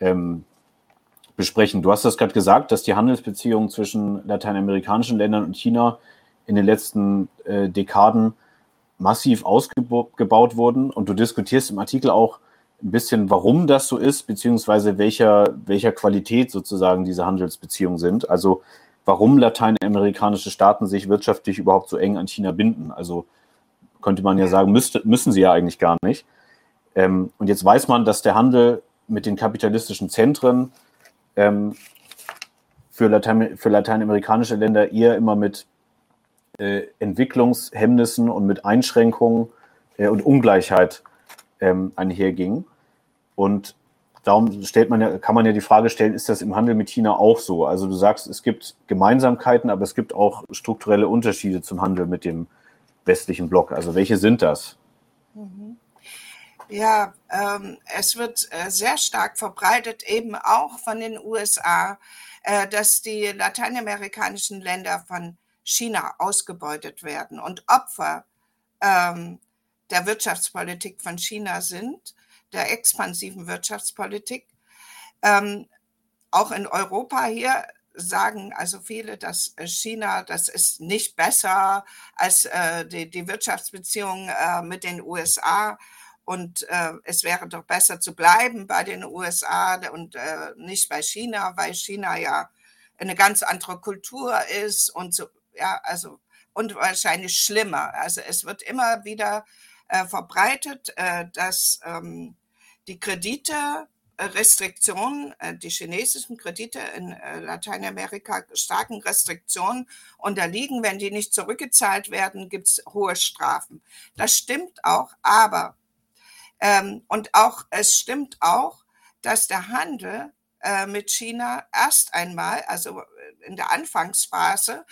ähm, besprechen. Du hast das gerade gesagt, dass die Handelsbeziehungen zwischen lateinamerikanischen Ländern und China in den letzten äh, Dekaden massiv ausgebaut wurden. Und du diskutierst im Artikel auch ein bisschen, warum das so ist, beziehungsweise welcher, welcher Qualität sozusagen diese Handelsbeziehungen sind. Also warum lateinamerikanische Staaten sich wirtschaftlich überhaupt so eng an China binden. Also könnte man ja sagen, müsste, müssen sie ja eigentlich gar nicht. Ähm, und jetzt weiß man, dass der Handel mit den kapitalistischen Zentren ähm, für, Latein, für lateinamerikanische Länder eher immer mit äh, Entwicklungshemmnissen und mit Einschränkungen äh, und Ungleichheit ähm, einherging. Und darum stellt man ja, kann man ja die Frage stellen, ist das im Handel mit China auch so? Also du sagst, es gibt Gemeinsamkeiten, aber es gibt auch strukturelle Unterschiede zum Handel mit dem westlichen Block. Also welche sind das? Mhm. Ja, ähm, es wird äh, sehr stark verbreitet, eben auch von den USA, äh, dass die lateinamerikanischen Länder von China ausgebeutet werden und Opfer ähm, der Wirtschaftspolitik von China sind, der expansiven Wirtschaftspolitik. Ähm, auch in Europa hier sagen also viele, dass äh, China, das ist nicht besser als äh, die, die Wirtschaftsbeziehungen äh, mit den USA und äh, es wäre doch besser zu bleiben bei den USA und äh, nicht bei China, weil China ja eine ganz andere Kultur ist und so, ja, also, und wahrscheinlich schlimmer. Also es wird immer wieder äh, verbreitet, dass ähm, die Kredite Restriktionen, äh, die chinesischen Kredite in äh, Lateinamerika starken Restriktionen unterliegen. Wenn die nicht zurückgezahlt werden, gibt es hohe Strafen. Das stimmt auch, aber ähm, und auch es stimmt auch, dass der Handel äh, mit China erst einmal, also in der Anfangsphase,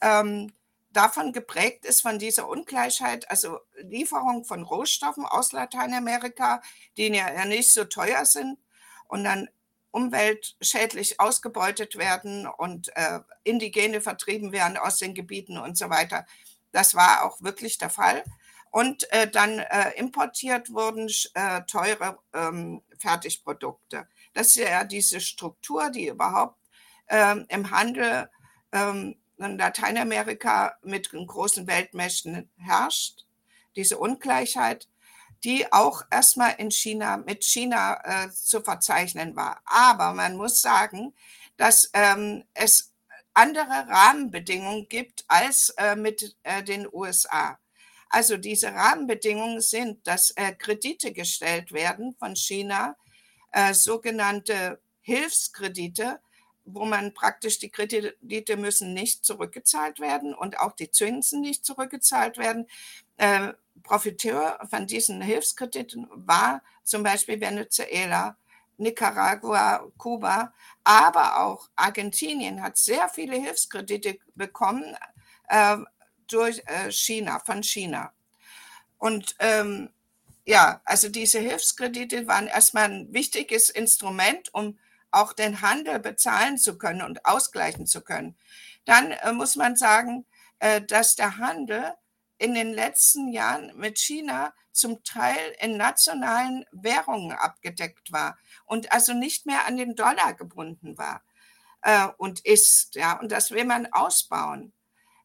ähm, davon geprägt ist, von dieser Ungleichheit, also Lieferung von Rohstoffen aus Lateinamerika, die ja nicht so teuer sind, und dann umweltschädlich ausgebeutet werden und äh, Indigene vertrieben werden aus den Gebieten und so weiter. Das war auch wirklich der Fall. Und äh, dann äh, importiert wurden äh, teure ähm, Fertigprodukte. Das ist ja diese Struktur, die überhaupt ähm, im Handel ähm, in Lateinamerika mit den großen Weltmächten herrscht, diese Ungleichheit die auch erstmal in China mit China äh, zu verzeichnen war. Aber man muss sagen, dass ähm, es andere Rahmenbedingungen gibt als äh, mit äh, den USA. Also diese Rahmenbedingungen sind, dass äh, Kredite gestellt werden von China, äh, sogenannte Hilfskredite, wo man praktisch die Kredite müssen nicht zurückgezahlt werden und auch die Zinsen nicht zurückgezahlt werden. Äh, Profiteur von diesen Hilfskrediten war zum Beispiel Venezuela, Nicaragua, Kuba, aber auch Argentinien hat sehr viele Hilfskredite bekommen äh, durch äh, China, von China. Und ähm, ja, also diese Hilfskredite waren erstmal ein wichtiges Instrument, um auch den Handel bezahlen zu können und ausgleichen zu können. Dann äh, muss man sagen, äh, dass der Handel in den letzten Jahren mit China zum Teil in nationalen Währungen abgedeckt war und also nicht mehr an den Dollar gebunden war äh, und ist. Ja, und das will man ausbauen.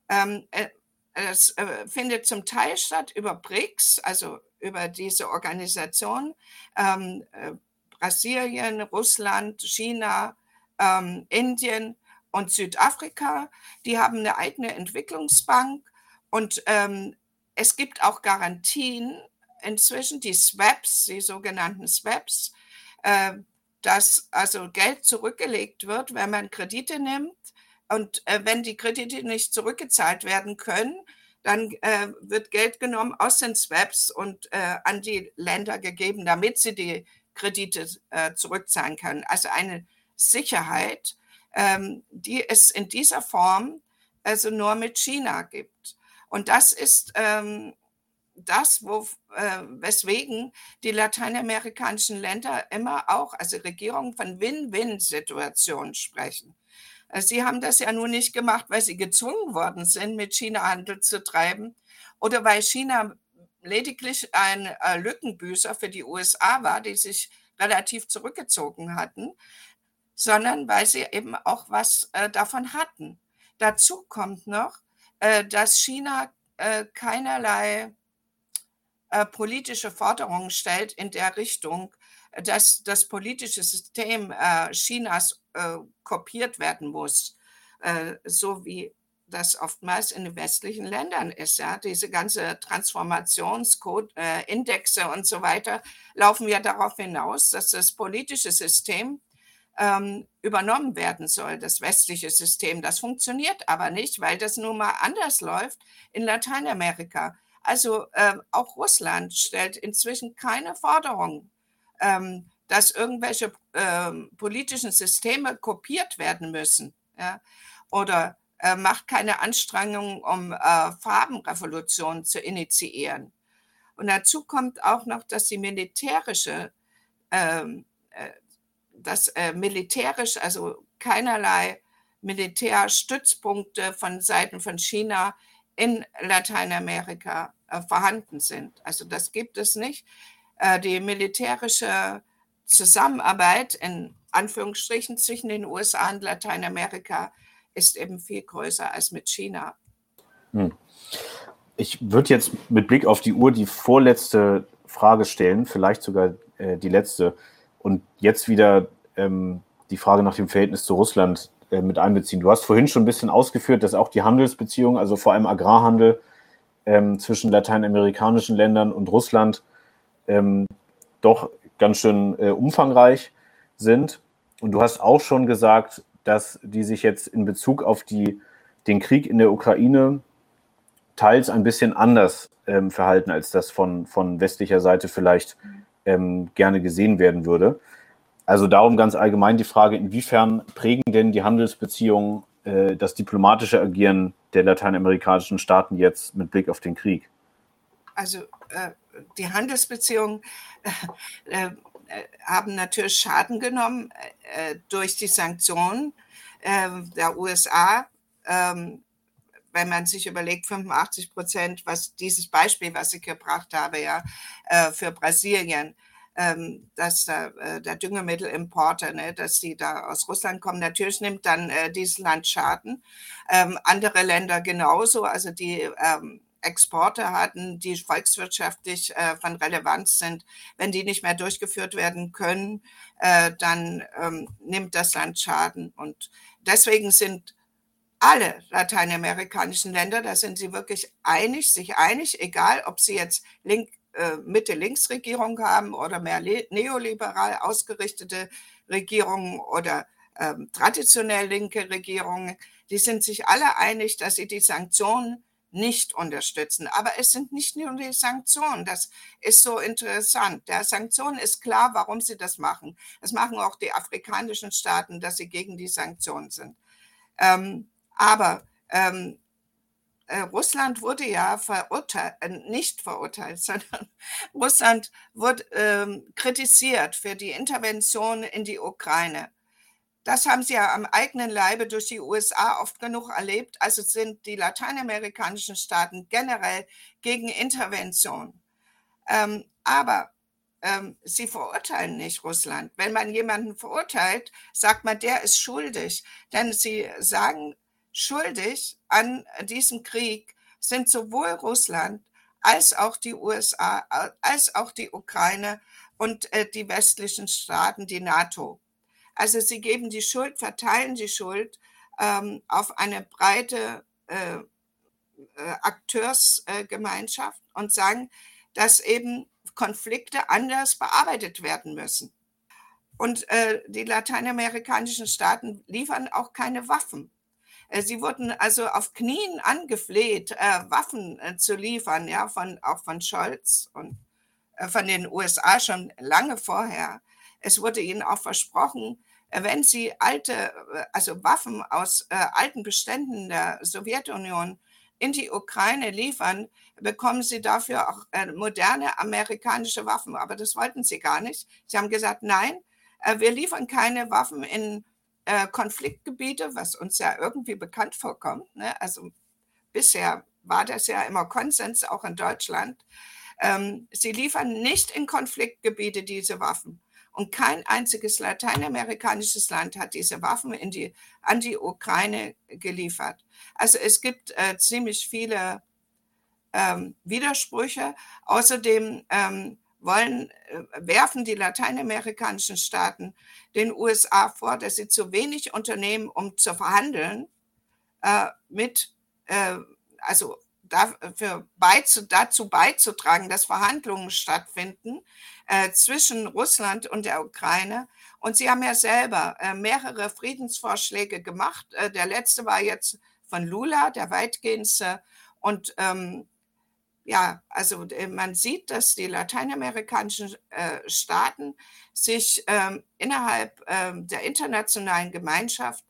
Ähm, äh, das äh, findet zum Teil statt über BRICS, also über diese Organisation. Ähm, äh, Brasilien, Russland, China, ähm, Indien und Südafrika. Die haben eine eigene Entwicklungsbank und ähm, es gibt auch Garantien inzwischen, die SWAPs, die sogenannten SWAPs, äh, dass also Geld zurückgelegt wird, wenn man Kredite nimmt. Und äh, wenn die Kredite nicht zurückgezahlt werden können, dann äh, wird Geld genommen aus den SWAPs und äh, an die Länder gegeben, damit sie die Kredite äh, zurückzahlen können. Also eine Sicherheit, ähm, die es in dieser Form also nur mit China gibt. Und das ist ähm, das, wo, äh, weswegen die lateinamerikanischen Länder immer auch, also Regierungen von Win-Win-Situationen sprechen. Äh, sie haben das ja nur nicht gemacht, weil sie gezwungen worden sind, mit China Handel zu treiben oder weil China lediglich ein äh, Lückenbüßer für die USA war, die sich relativ zurückgezogen hatten, sondern weil sie eben auch was äh, davon hatten. Dazu kommt noch, äh, dass China äh, keinerlei äh, politische Forderungen stellt in der Richtung, dass das politische System Chinas kopiert werden muss, so wie das oftmals in den westlichen Ländern ist. Ja, diese ganze Transformationsindexe und so weiter laufen ja darauf hinaus, dass das politische System ähm, übernommen werden soll, das westliche System. Das funktioniert aber nicht, weil das nun mal anders läuft in Lateinamerika. Also äh, auch Russland stellt inzwischen keine Forderung, ähm, dass irgendwelche äh, politischen Systeme kopiert werden müssen. Ja? Oder äh, macht keine Anstrengungen, um äh, Farbenrevolutionen zu initiieren. Und dazu kommt auch noch, dass die militärische ähm, äh, dass äh, militärisch, also keinerlei Militärstützpunkte von Seiten von China in Lateinamerika äh, vorhanden sind. Also das gibt es nicht. Äh, die militärische Zusammenarbeit in Anführungsstrichen zwischen den USA und Lateinamerika ist eben viel größer als mit China. Hm. Ich würde jetzt mit Blick auf die Uhr die vorletzte Frage stellen, vielleicht sogar äh, die letzte und jetzt wieder ähm, die Frage nach dem Verhältnis zu Russland äh, mit einbeziehen. Du hast vorhin schon ein bisschen ausgeführt, dass auch die Handelsbeziehungen, also vor allem Agrarhandel, ähm, zwischen lateinamerikanischen Ländern und Russland ähm, doch ganz schön äh, umfangreich sind. Und du hast auch schon gesagt, dass die sich jetzt in Bezug auf die, den Krieg in der Ukraine teils ein bisschen anders ähm, verhalten, als das von, von westlicher Seite vielleicht ähm, gerne gesehen werden würde. Also darum ganz allgemein die Frage, inwiefern prägen denn die Handelsbeziehungen äh, das diplomatische Agieren der lateinamerikanischen Staaten jetzt mit Blick auf den Krieg? Also äh, die Handelsbeziehungen äh, äh haben natürlich Schaden genommen äh, durch die Sanktionen der USA. Ähm, wenn man sich überlegt, 85 Prozent, was dieses Beispiel, was ich gebracht habe, ja, äh, für Brasilien, ähm, dass da, äh, der Düngemittelimporter, ne, dass die da aus Russland kommen. Natürlich nimmt dann äh, dieses Land Schaden. Ähm, andere Länder genauso. Also die ähm, Exporte hatten, die volkswirtschaftlich äh, von Relevanz sind, wenn die nicht mehr durchgeführt werden können, äh, dann ähm, nimmt das Land Schaden. Und deswegen sind alle lateinamerikanischen Länder, da sind sie wirklich einig, sich einig, egal ob sie jetzt Link, äh, Mitte-Links-Regierung haben oder mehr neoliberal ausgerichtete Regierungen oder ähm, traditionell linke Regierungen, die sind sich alle einig, dass sie die Sanktionen nicht unterstützen. Aber es sind nicht nur die Sanktionen. Das ist so interessant. Der Sanktionen ist klar, warum sie das machen. Das machen auch die afrikanischen Staaten, dass sie gegen die Sanktionen sind. Ähm, aber ähm, äh, Russland wurde ja verurteilt, äh, nicht verurteilt, sondern Russland wurde ähm, kritisiert für die Intervention in die Ukraine. Das haben sie ja am eigenen Leibe durch die USA oft genug erlebt. Also sind die lateinamerikanischen Staaten generell gegen Intervention. Ähm, aber ähm, sie verurteilen nicht Russland. Wenn man jemanden verurteilt, sagt man, der ist schuldig. Denn sie sagen, schuldig an diesem Krieg sind sowohl Russland als auch die USA, als auch die Ukraine und äh, die westlichen Staaten, die NATO. Also sie geben die Schuld, verteilen die Schuld ähm, auf eine breite äh, äh, Akteursgemeinschaft äh, und sagen, dass eben Konflikte anders bearbeitet werden müssen. Und äh, die lateinamerikanischen Staaten liefern auch keine Waffen. Äh, sie wurden also auf Knien angefleht, äh, Waffen zu liefern, ja, von, auch von Scholz und von den USA schon lange vorher. Es wurde ihnen auch versprochen, wenn sie alte, äh, also Waffen aus äh, alten Beständen der Sowjetunion in die Ukraine liefern, bekommen sie dafür auch äh, moderne amerikanische Waffen. Aber das wollten sie gar nicht. Sie haben gesagt, nein, äh, wir liefern keine Waffen in äh, Konfliktgebiete, was uns ja irgendwie bekannt vorkommt. Ne? Also bisher war das ja immer Konsens, auch in Deutschland. Ähm, sie liefern nicht in Konfliktgebiete diese Waffen. Und kein einziges lateinamerikanisches Land hat diese Waffen in die, an die Ukraine geliefert. Also es gibt äh, ziemlich viele ähm, Widersprüche. Außerdem ähm, wollen, äh, werfen die lateinamerikanischen Staaten den USA vor, dass sie zu wenig unternehmen, um zu verhandeln, äh, mit, äh, also dafür beizu, dazu beizutragen, dass Verhandlungen stattfinden äh, zwischen Russland und der Ukraine. Und sie haben ja selber äh, mehrere Friedensvorschläge gemacht. Äh, der letzte war jetzt von Lula, der weitgehendste. Und ähm, ja, also äh, man sieht, dass die lateinamerikanischen äh, Staaten sich ähm, innerhalb ähm, der internationalen Gemeinschaft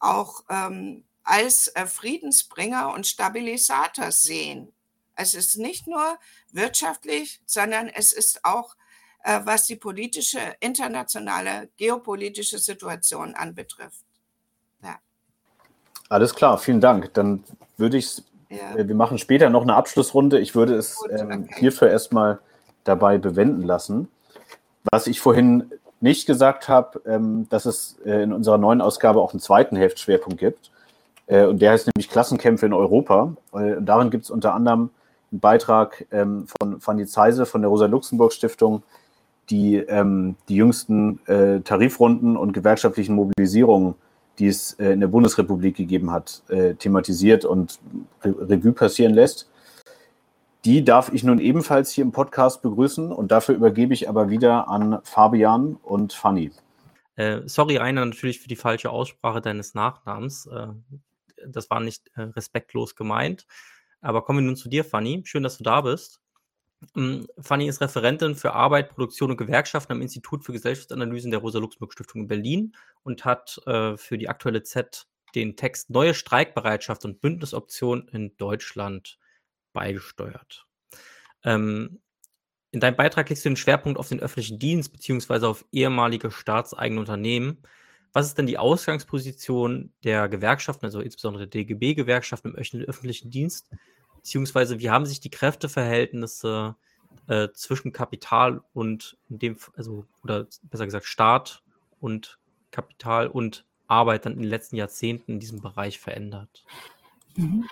auch ähm, als äh, Friedensbringer und Stabilisator sehen. Es ist nicht nur wirtschaftlich, sondern es ist auch, was die politische, internationale, geopolitische Situation anbetrifft. Ja. Alles klar, vielen Dank. Dann würde ich ja. Äh, wir machen später noch eine Abschlussrunde. Ich würde es Gut, ähm, okay. hierfür erstmal dabei bewenden lassen. Was ich vorhin nicht gesagt habe, ähm, dass es äh, in unserer neuen Ausgabe auch einen zweiten Heftschwerpunkt gibt. Äh, und der heißt nämlich Klassenkämpfe in Europa. Äh, und darin gibt es unter anderem einen Beitrag ähm, von Fanny Zeise von der Rosa-Luxemburg-Stiftung, die ähm, die jüngsten äh, Tarifrunden und gewerkschaftlichen Mobilisierungen, die es äh, in der Bundesrepublik gegeben hat, äh, thematisiert und Re Revue passieren lässt. die darf ich nun ebenfalls hier im Podcast begrüßen und dafür übergebe ich aber wieder an Fabian und Fanny. Äh, sorry, Rainer, natürlich für die falsche Aussprache deines Nachnamens. Äh, das war nicht äh, respektlos gemeint. Aber kommen wir nun zu dir, Fanny. Schön, dass du da bist. Ähm, Fanny ist Referentin für Arbeit, Produktion und Gewerkschaften am Institut für Gesellschaftsanalysen der Rosa-Luxemburg-Stiftung in Berlin und hat äh, für die aktuelle Z den Text Neue Streikbereitschaft und Bündnisoption in Deutschland beigesteuert. Ähm, in deinem Beitrag legst du den Schwerpunkt auf den öffentlichen Dienst beziehungsweise auf ehemalige staatseigene Unternehmen. Was ist denn die Ausgangsposition der Gewerkschaften, also insbesondere der DGB-Gewerkschaften im öffentlichen Dienst? Beziehungsweise wie haben sich die Kräfteverhältnisse äh, zwischen Kapital und dem, also, oder besser gesagt Staat und Kapital und Arbeit dann in den letzten Jahrzehnten in diesem Bereich verändert? Mhm.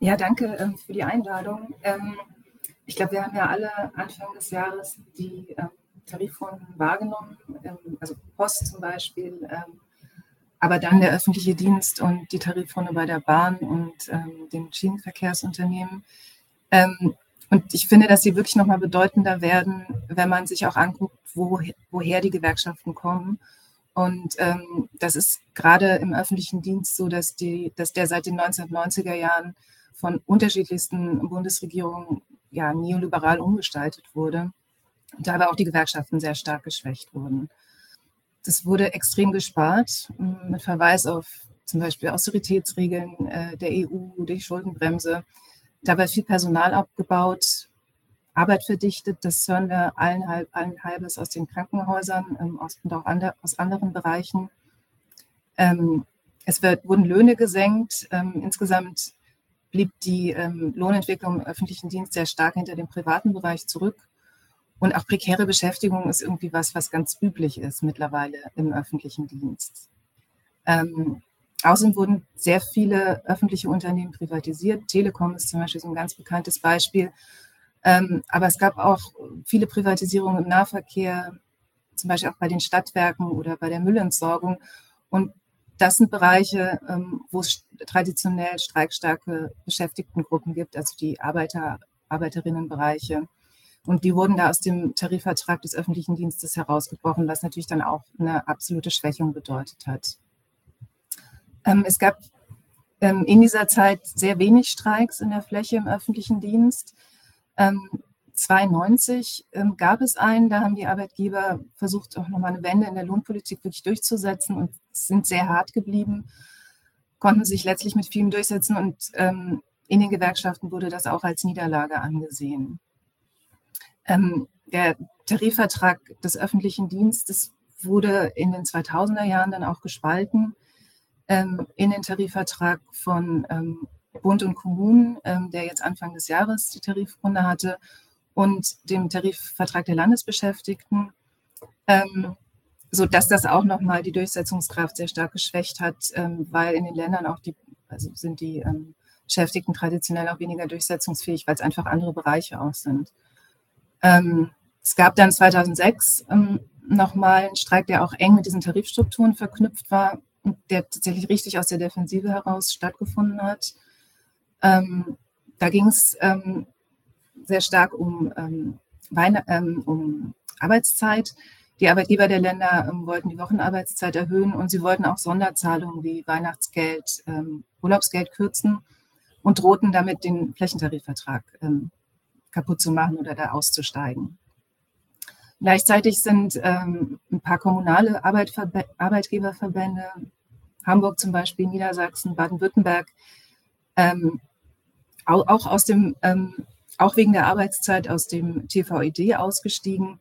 Ja, danke ähm, für die Einladung. Ähm, ich glaube, wir haben ja alle Anfang des Jahres die ähm, Tarifrunden wahrgenommen, ähm, also Post zum Beispiel, ähm, aber dann der öffentliche Dienst und die Tarifrunde bei der Bahn und ähm, den Schienenverkehrsunternehmen. und ich finde, dass sie wirklich nochmal bedeutender werden, wenn man sich auch anguckt, wo, woher die Gewerkschaften kommen. Und ähm, das ist gerade im öffentlichen Dienst so, dass, die, dass der seit den 1990er Jahren von unterschiedlichsten Bundesregierungen ja, neoliberal umgestaltet wurde. Und dabei auch die Gewerkschaften sehr stark geschwächt wurden. Das wurde extrem gespart, mm, mit Verweis auf zum Beispiel Austeritätsregeln äh, der EU, die Schuldenbremse. Dabei viel Personal abgebaut, Arbeit verdichtet. Das hören wir allen, allen halbes aus den Krankenhäusern ähm, und auch aus anderen Bereichen. Ähm, es wurden Löhne gesenkt. Ähm, insgesamt blieb die Lohnentwicklung im öffentlichen Dienst sehr stark hinter dem privaten Bereich zurück. Und auch prekäre Beschäftigung ist irgendwie was, was ganz üblich ist mittlerweile im öffentlichen Dienst. Ähm, außerdem wurden sehr viele öffentliche Unternehmen privatisiert. Telekom ist zum Beispiel so ein ganz bekanntes Beispiel. Ähm, aber es gab auch viele Privatisierungen im Nahverkehr, zum Beispiel auch bei den Stadtwerken oder bei der Müllentsorgung. Und das sind Bereiche, ähm, wo es traditionell streikstarke Beschäftigtengruppen gibt, also die Arbeiter, Arbeiterinnenbereiche. Und die wurden da aus dem Tarifvertrag des öffentlichen Dienstes herausgebrochen, was natürlich dann auch eine absolute Schwächung bedeutet hat. Ähm, es gab ähm, in dieser Zeit sehr wenig Streiks in der Fläche im öffentlichen Dienst. 1992 ähm, gab es einen, da haben die Arbeitgeber versucht, auch nochmal eine Wende in der Lohnpolitik wirklich durchzusetzen und sind sehr hart geblieben, konnten sich letztlich mit vielem durchsetzen und in den Gewerkschaften wurde das auch als Niederlage angesehen. Ähm, der Tarifvertrag des öffentlichen Dienstes wurde in den 2000er Jahren dann auch gespalten ähm, in den Tarifvertrag von ähm, Bund und Kommunen, ähm, der jetzt Anfang des Jahres die Tarifrunde hatte, und dem Tarifvertrag der Landesbeschäftigten, ähm, so dass das auch nochmal die Durchsetzungskraft sehr stark geschwächt hat, ähm, weil in den Ländern auch die, also sind die ähm, Beschäftigten traditionell auch weniger durchsetzungsfähig, weil es einfach andere Bereiche auch sind. Ähm, es gab dann 2006 ähm, nochmal einen Streik, der auch eng mit diesen Tarifstrukturen verknüpft war und der tatsächlich richtig aus der Defensive heraus stattgefunden hat. Ähm, da ging es ähm, sehr stark um, ähm, ähm, um Arbeitszeit. Die Arbeitgeber der Länder ähm, wollten die Wochenarbeitszeit erhöhen und sie wollten auch Sonderzahlungen wie Weihnachtsgeld, Urlaubsgeld kürzen und drohten damit den Flächentarifvertrag kaputt zu machen oder da auszusteigen. Gleichzeitig sind ähm, ein paar kommunale Arbeitverbe Arbeitgeberverbände, Hamburg zum Beispiel, Niedersachsen, Baden-Württemberg, ähm, auch, auch, ähm, auch wegen der Arbeitszeit aus dem TVED ausgestiegen.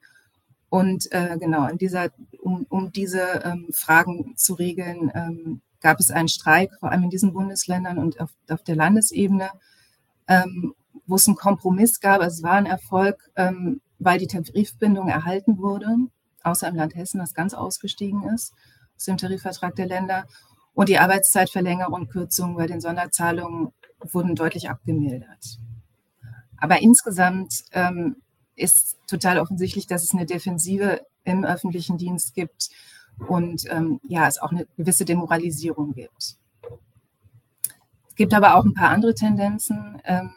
Und äh, genau, dieser, um, um diese ähm, Fragen zu regeln, ähm, gab es einen Streik, vor allem in diesen Bundesländern und auf, auf der Landesebene, ähm, wo es einen Kompromiss gab. Es war ein Erfolg, ähm, weil die Tarifbindung erhalten wurde, außer im Land Hessen, das ganz ausgestiegen ist aus dem Tarifvertrag der Länder. Und die Arbeitszeitverlängerung und Kürzung bei den Sonderzahlungen wurden deutlich abgemildert. Aber insgesamt ähm, ist total offensichtlich, dass es eine Defensive im öffentlichen Dienst gibt und ähm, ja, es auch eine gewisse Demoralisierung gibt. Es gibt aber auch ein paar andere Tendenzen. Ähm,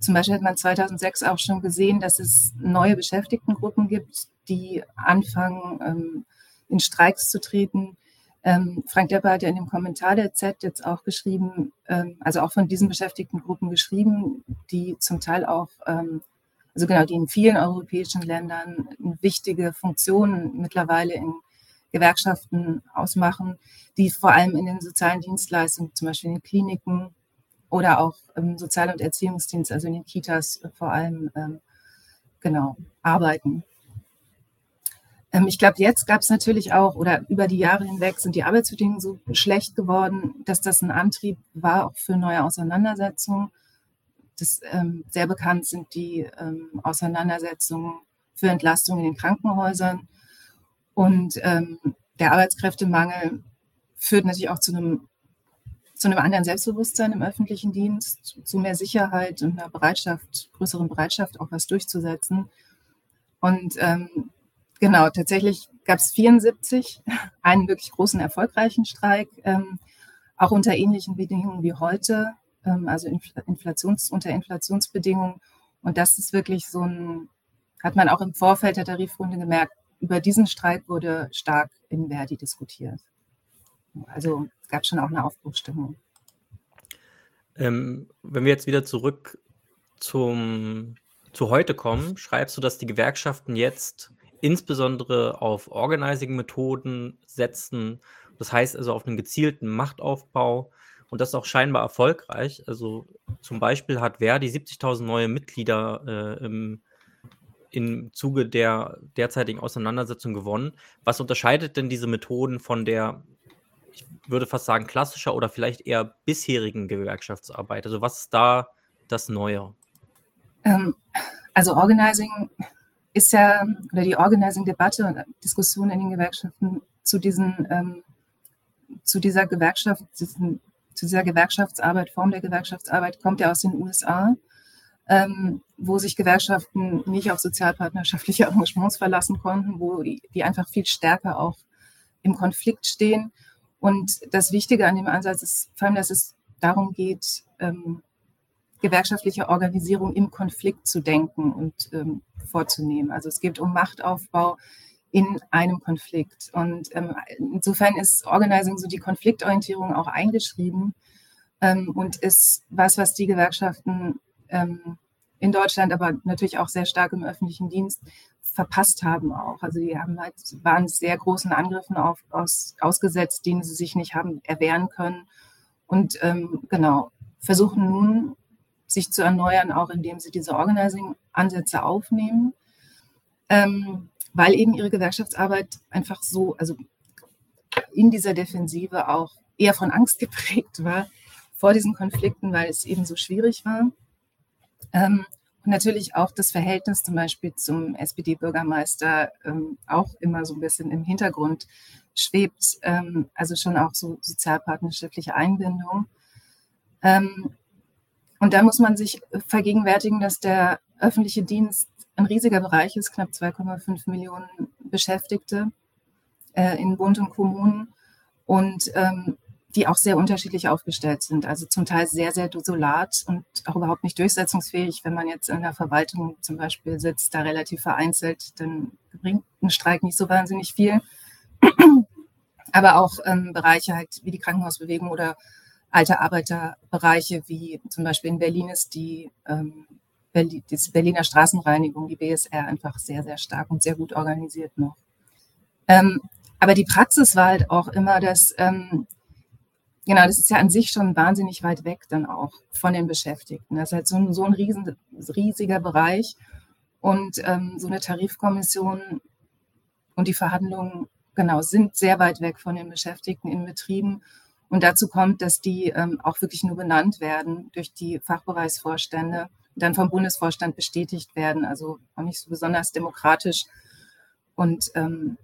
zum Beispiel hat man 2006 auch schon gesehen, dass es neue Beschäftigtengruppen gibt, die anfangen, ähm, in Streiks zu treten. Ähm, Frank Depper hat ja in dem Kommentar der Z jetzt auch geschrieben, ähm, also auch von diesen Beschäftigtengruppen geschrieben, die zum Teil auch, also genau, die in vielen europäischen Ländern wichtige Funktionen mittlerweile in Gewerkschaften ausmachen, die vor allem in den sozialen Dienstleistungen, zum Beispiel in den Kliniken oder auch im Sozial- und Erziehungsdienst, also in den Kitas vor allem, ähm, genau, arbeiten. Ähm, ich glaube, jetzt gab es natürlich auch, oder über die Jahre hinweg sind die Arbeitsbedingungen so schlecht geworden, dass das ein Antrieb war auch für neue Auseinandersetzungen. Das, ähm, sehr bekannt sind die ähm, Auseinandersetzungen für Entlastung in den Krankenhäusern. Und ähm, der Arbeitskräftemangel führt natürlich auch zu einem, zu einem anderen Selbstbewusstsein im öffentlichen Dienst, zu mehr Sicherheit und einer Bereitschaft, größeren Bereitschaft, auch was durchzusetzen. Und ähm, Genau, tatsächlich gab es 74 einen wirklich großen erfolgreichen Streik, ähm, auch unter ähnlichen Bedingungen wie heute, ähm, also Inflations, unter Inflationsbedingungen. Und das ist wirklich so ein, hat man auch im Vorfeld der Tarifrunde gemerkt, über diesen Streik wurde stark in Verdi diskutiert. Also es gab schon auch eine Aufbruchsstimmung. Ähm, wenn wir jetzt wieder zurück zum, zu heute kommen, schreibst du, dass die Gewerkschaften jetzt insbesondere auf Organizing-Methoden setzen. Das heißt also auf einen gezielten Machtaufbau und das ist auch scheinbar erfolgreich. Also zum Beispiel hat Verdi 70.000 neue Mitglieder äh, im, im Zuge der derzeitigen Auseinandersetzung gewonnen. Was unterscheidet denn diese Methoden von der, ich würde fast sagen, klassischer oder vielleicht eher bisherigen Gewerkschaftsarbeit? Also was ist da das Neue? Ähm, also Organizing ist ja, oder die Organizing-Debatte und Diskussion in den Gewerkschaften zu diesen, ähm, zu dieser Gewerkschaft, diesen, zu dieser Gewerkschaftsarbeit, Form der Gewerkschaftsarbeit kommt ja aus den USA, ähm, wo sich Gewerkschaften nicht auf sozialpartnerschaftliche Engagements verlassen konnten, wo die, die einfach viel stärker auch im Konflikt stehen. Und das Wichtige an dem Ansatz ist vor allem, dass es darum geht, ähm, gewerkschaftliche Organisierung im Konflikt zu denken und ähm, vorzunehmen. Also es geht um Machtaufbau in einem Konflikt. Und ähm, insofern ist Organizing so die Konfliktorientierung auch eingeschrieben ähm, und ist was, was die Gewerkschaften ähm, in Deutschland, aber natürlich auch sehr stark im öffentlichen Dienst verpasst haben auch. Also die haben halt, waren sehr großen Angriffen auf, aus, ausgesetzt, denen sie sich nicht haben erwehren können. Und ähm, genau, versuchen nun sich zu erneuern, auch indem sie diese Organizing-Ansätze aufnehmen, ähm, weil eben ihre Gewerkschaftsarbeit einfach so, also in dieser Defensive auch eher von Angst geprägt war vor diesen Konflikten, weil es eben so schwierig war. Ähm, und natürlich auch das Verhältnis zum Beispiel zum SPD-Bürgermeister ähm, auch immer so ein bisschen im Hintergrund schwebt, ähm, also schon auch so sozialpartnerschaftliche Einbindung. Ähm, und da muss man sich vergegenwärtigen, dass der öffentliche Dienst ein riesiger Bereich ist, knapp 2,5 Millionen Beschäftigte äh, in Bund und Kommunen und ähm, die auch sehr unterschiedlich aufgestellt sind. Also zum Teil sehr, sehr desolat und auch überhaupt nicht durchsetzungsfähig. Wenn man jetzt in der Verwaltung zum Beispiel sitzt, da relativ vereinzelt, dann bringt ein Streik nicht so wahnsinnig viel. Aber auch ähm, Bereiche halt wie die Krankenhausbewegung oder alte Arbeiterbereiche, wie zum Beispiel in Berlin ist die, ähm, Berlin, Berliner Straßenreinigung, die BSR, einfach sehr, sehr stark und sehr gut organisiert noch. Ähm, aber die Praxis war halt auch immer, dass, ähm, genau, das ist ja an sich schon wahnsinnig weit weg dann auch von den Beschäftigten. Das ist halt so ein, so ein riesen, riesiger Bereich und ähm, so eine Tarifkommission und die Verhandlungen, genau, sind sehr weit weg von den Beschäftigten in Betrieben und dazu kommt, dass die ähm, auch wirklich nur benannt werden durch die Fachbereichsvorstände dann vom Bundesvorstand bestätigt werden, also auch nicht so besonders demokratisch. Und ähm,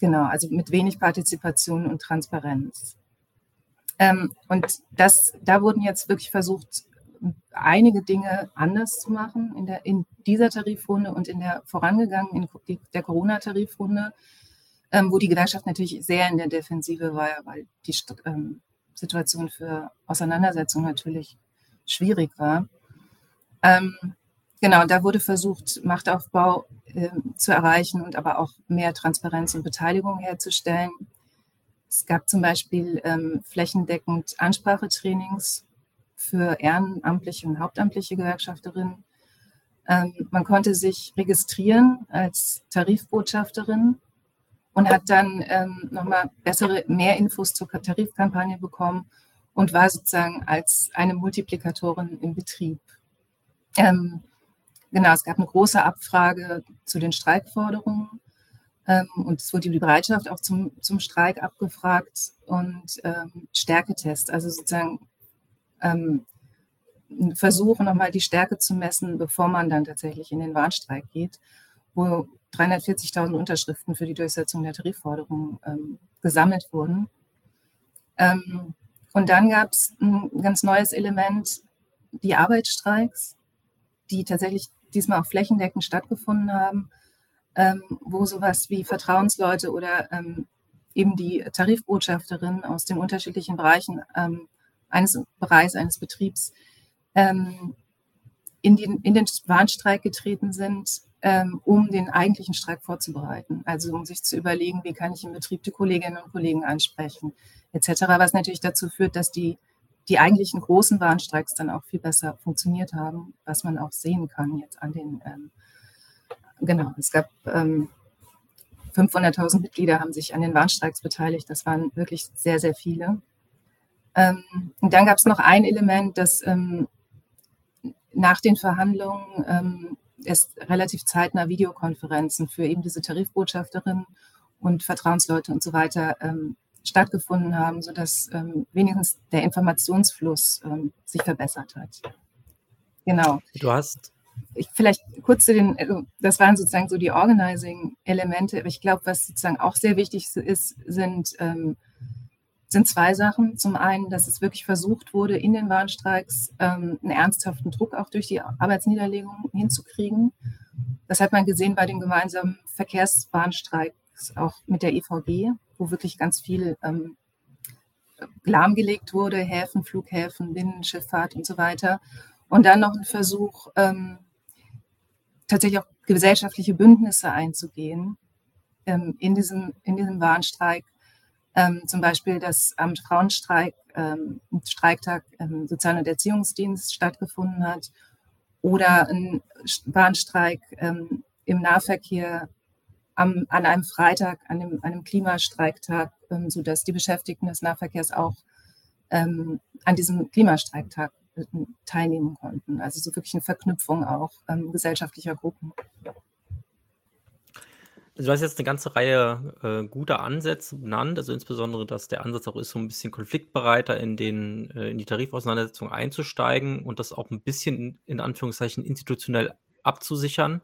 genau, also mit wenig Partizipation und Transparenz. Ähm, und das, da wurden jetzt wirklich versucht, einige Dinge anders zu machen in, der, in dieser Tarifrunde und in der vorangegangenen, in der Corona-Tarifrunde ähm, wo die Gewerkschaft natürlich sehr in der Defensive war, weil die ähm, Situation für Auseinandersetzung natürlich schwierig war. Ähm, genau, da wurde versucht, Machtaufbau äh, zu erreichen und aber auch mehr Transparenz und Beteiligung herzustellen. Es gab zum Beispiel ähm, flächendeckend Ansprachetrainings für ehrenamtliche und hauptamtliche Gewerkschafterinnen. Ähm, man konnte sich registrieren als Tarifbotschafterin und hat dann ähm, nochmal bessere, mehr Infos zur Tarifkampagne bekommen und war sozusagen als eine Multiplikatorin im Betrieb. Ähm, genau, es gab eine große Abfrage zu den Streikforderungen und es wurde die Bereitschaft auch zum, zum Streik abgefragt und ähm, Stärketest, also sozusagen ähm, versuchen, nochmal die Stärke zu messen, bevor man dann tatsächlich in den Warnstreik geht, wo 340.000 Unterschriften für die Durchsetzung der Tarifforderungen ähm, gesammelt wurden. Ähm, und dann gab es ein ganz neues Element, die Arbeitsstreiks, die tatsächlich diesmal auch flächendeckend stattgefunden haben, ähm, wo sowas wie Vertrauensleute oder ähm, eben die Tarifbotschafterin aus den unterschiedlichen Bereichen ähm, eines Bereichs, eines Betriebs ähm, in, den, in den Warnstreik getreten sind, ähm, um den eigentlichen Streik vorzubereiten. Also um sich zu überlegen, wie kann ich im Betrieb die Kolleginnen und Kollegen ansprechen, etc. Was natürlich dazu führt, dass die, die eigentlichen großen Warnstreiks dann auch viel besser funktioniert haben, was man auch sehen kann jetzt an den, ähm, genau, es gab ähm, 500.000 Mitglieder haben sich an den Warnstreiks beteiligt. Das waren wirklich sehr, sehr viele. Ähm, und dann gab es noch ein Element, das ähm, nach den Verhandlungen ähm, es relativ zeitnah Videokonferenzen für eben diese Tarifbotschafterinnen und Vertrauensleute und so weiter ähm, stattgefunden haben, sodass ähm, wenigstens der Informationsfluss ähm, sich verbessert hat. Genau. Du hast. Ich, vielleicht kurz zu den, also das waren sozusagen so die Organizing-Elemente, aber ich glaube, was sozusagen auch sehr wichtig ist, sind ähm, sind zwei Sachen. Zum einen, dass es wirklich versucht wurde, in den Warnstreiks ähm, einen ernsthaften Druck auch durch die Arbeitsniederlegung hinzukriegen. Das hat man gesehen bei dem gemeinsamen Verkehrswarnstreiks auch mit der EVG, wo wirklich ganz viel ähm, lahmgelegt wurde, Häfen, Flughäfen, Binnenschifffahrt und so weiter. Und dann noch ein Versuch, ähm, tatsächlich auch gesellschaftliche Bündnisse einzugehen ähm, in, diesem, in diesem Warnstreik. Ähm, zum Beispiel, dass am Frauenstreik, ähm, Streiktag im Sozial- und Erziehungsdienst stattgefunden hat oder ein Bahnstreik ähm, im Nahverkehr am, an einem Freitag, an einem, einem Klimastreiktag, ähm, sodass die Beschäftigten des Nahverkehrs auch ähm, an diesem Klimastreiktag teilnehmen konnten. Also so wirklich eine Verknüpfung auch ähm, gesellschaftlicher Gruppen. Also du hast jetzt eine ganze Reihe äh, guter Ansätze benannt, also insbesondere, dass der Ansatz auch ist, so ein bisschen konfliktbereiter in, den, äh, in die Tarifauseinandersetzung einzusteigen und das auch ein bisschen in Anführungszeichen institutionell abzusichern.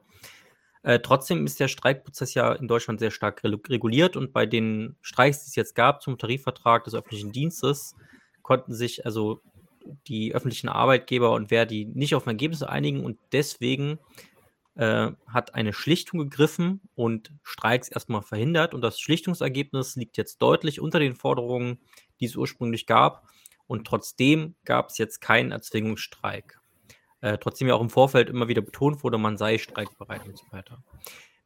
Äh, trotzdem ist der Streikprozess ja in Deutschland sehr stark reguliert und bei den Streiks, die es jetzt gab zum Tarifvertrag des öffentlichen Dienstes, konnten sich also die öffentlichen Arbeitgeber und wer die nicht auf Ergebnisse einigen und deswegen äh, hat eine Schlichtung gegriffen und Streiks erstmal verhindert. Und das Schlichtungsergebnis liegt jetzt deutlich unter den Forderungen, die es ursprünglich gab. Und trotzdem gab es jetzt keinen Erzwingungsstreik. Äh, trotzdem ja auch im Vorfeld immer wieder betont wurde, man sei streikbereit und so weiter.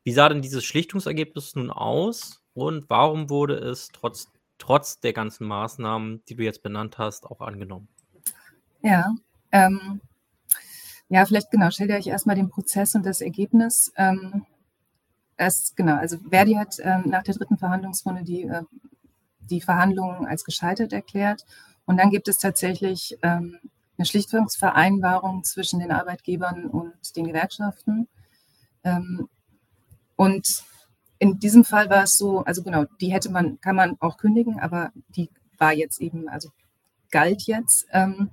Wie sah denn dieses Schlichtungsergebnis nun aus und warum wurde es trotz, trotz der ganzen Maßnahmen, die du jetzt benannt hast, auch angenommen? Ja, ähm, ja, vielleicht genau, stell dir euch erstmal den Prozess und das Ergebnis. Ähm, es, genau, also Verdi hat ähm, nach der dritten Verhandlungsrunde die, äh, die Verhandlungen als gescheitert erklärt. Und dann gibt es tatsächlich ähm, eine Schlichtungsvereinbarung zwischen den Arbeitgebern und den Gewerkschaften. Ähm, und in diesem Fall war es so, also genau, die hätte man, kann man auch kündigen, aber die war jetzt eben, also galt jetzt. Ähm,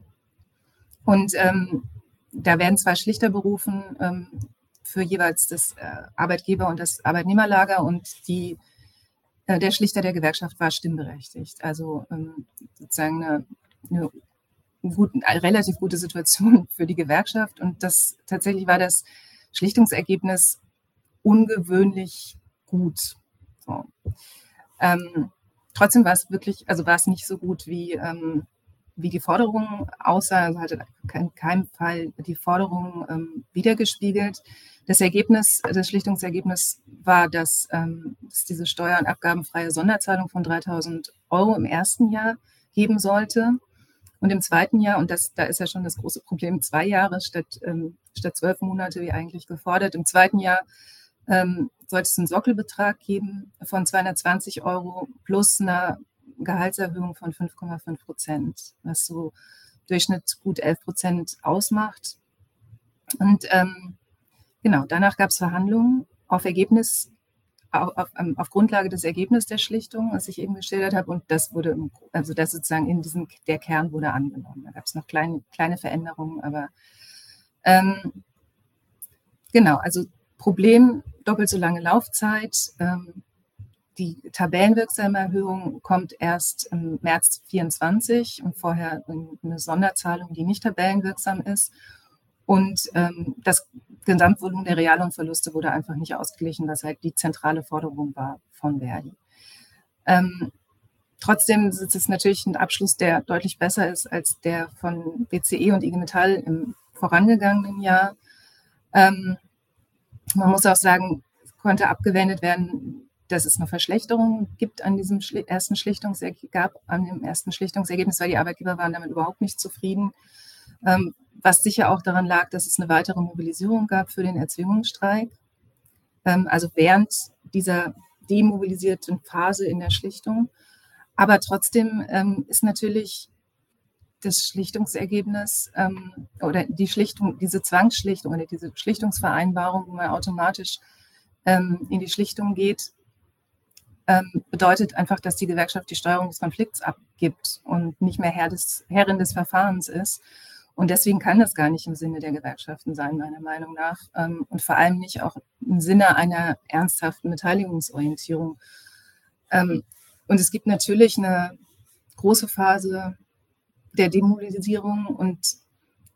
und ähm, da werden zwei Schlichter berufen ähm, für jeweils das äh, Arbeitgeber- und das Arbeitnehmerlager und die, äh, der Schlichter der Gewerkschaft war stimmberechtigt. Also ähm, sozusagen eine, eine, gut, eine, relativ gute Situation für die Gewerkschaft. Und das tatsächlich war das Schlichtungsergebnis ungewöhnlich gut. So. Ähm, trotzdem war es wirklich, also war es nicht so gut wie, ähm, wie die Forderung aussah, also hatte in keinem Fall die Forderung ähm, wiedergespiegelt. Das Ergebnis, das Schlichtungsergebnis war, dass ähm, es diese steuer- und abgabenfreie Sonderzahlung von 3000 Euro im ersten Jahr geben sollte. Und im zweiten Jahr, und das, da ist ja schon das große Problem, zwei Jahre statt, ähm, statt zwölf Monate wie eigentlich gefordert. Im zweiten Jahr ähm, sollte es einen Sockelbetrag geben von 220 Euro plus einer Gehaltserhöhung von 5,5 Prozent, was so Durchschnitt gut 11 Prozent ausmacht. Und ähm, genau, danach gab es Verhandlungen auf Ergebnis, auf, auf, ähm, auf, Grundlage des Ergebnisses der Schlichtung, was ich eben geschildert habe. Und das wurde, also das sozusagen in diesem, der Kern wurde angenommen. Da gab es noch kleine, kleine Veränderungen, aber ähm, genau, also Problem, doppelt so lange Laufzeit, ähm, die tabellenwirksame Erhöhung kommt erst im März 24 und vorher eine Sonderzahlung, die nicht tabellenwirksam ist. Und ähm, das Gesamtvolumen der Reallohnverluste wurde einfach nicht ausgeglichen, was halt die zentrale Forderung war von Verdi. Ähm, trotzdem ist es natürlich ein Abschluss, der deutlich besser ist als der von BCE und IG Metall im vorangegangenen Jahr. Ähm, man muss auch sagen, konnte abgewendet werden, dass es eine Verschlechterung gibt an diesem ersten Schlichtungsergebnis, gab an dem ersten Schlichtungsergebnis, weil die Arbeitgeber waren damit überhaupt nicht zufrieden. Ähm, was sicher auch daran lag, dass es eine weitere Mobilisierung gab für den Erzwingungsstreik. Ähm, also während dieser demobilisierten Phase in der Schlichtung. Aber trotzdem ähm, ist natürlich das Schlichtungsergebnis oder die Schlichtung, diese Zwangsschlichtung oder diese Schlichtungsvereinbarung, wo man automatisch in die Schlichtung geht, ähm, bedeutet einfach, dass die Gewerkschaft die Steuerung des Konflikts abgibt und nicht mehr Herr des, Herrin des Verfahrens ist. Und deswegen kann das gar nicht im Sinne der Gewerkschaften sein, meiner Meinung nach. Ähm, und vor allem nicht auch im Sinne einer ernsthaften Beteiligungsorientierung. Ähm, und es gibt natürlich eine große Phase der Demobilisierung und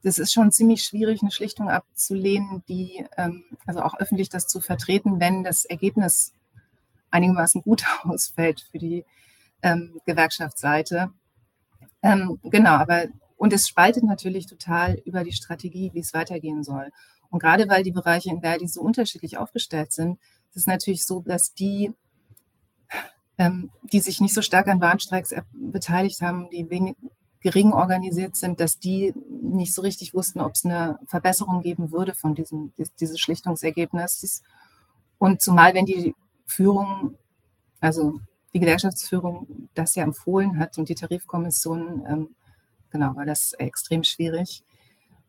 das ist schon ziemlich schwierig, eine Schlichtung abzulehnen, die, ähm, also auch öffentlich das zu vertreten, wenn das Ergebnis einigermaßen gut ausfällt für die ähm, Gewerkschaftsseite. Ähm, genau, aber und es spaltet natürlich total über die Strategie, wie es weitergehen soll. Und gerade weil die Bereiche in Verdi so unterschiedlich aufgestellt sind, ist es natürlich so, dass die, ähm, die sich nicht so stark an Warnstreiks beteiligt haben, die wenig gering organisiert sind, dass die nicht so richtig wussten, ob es eine Verbesserung geben würde von diesem dieses Schlichtungsergebnis. Und zumal, wenn die Führung, also die Gewerkschaftsführung das ja empfohlen hat und die Tarifkommission, ähm, genau, war das extrem schwierig.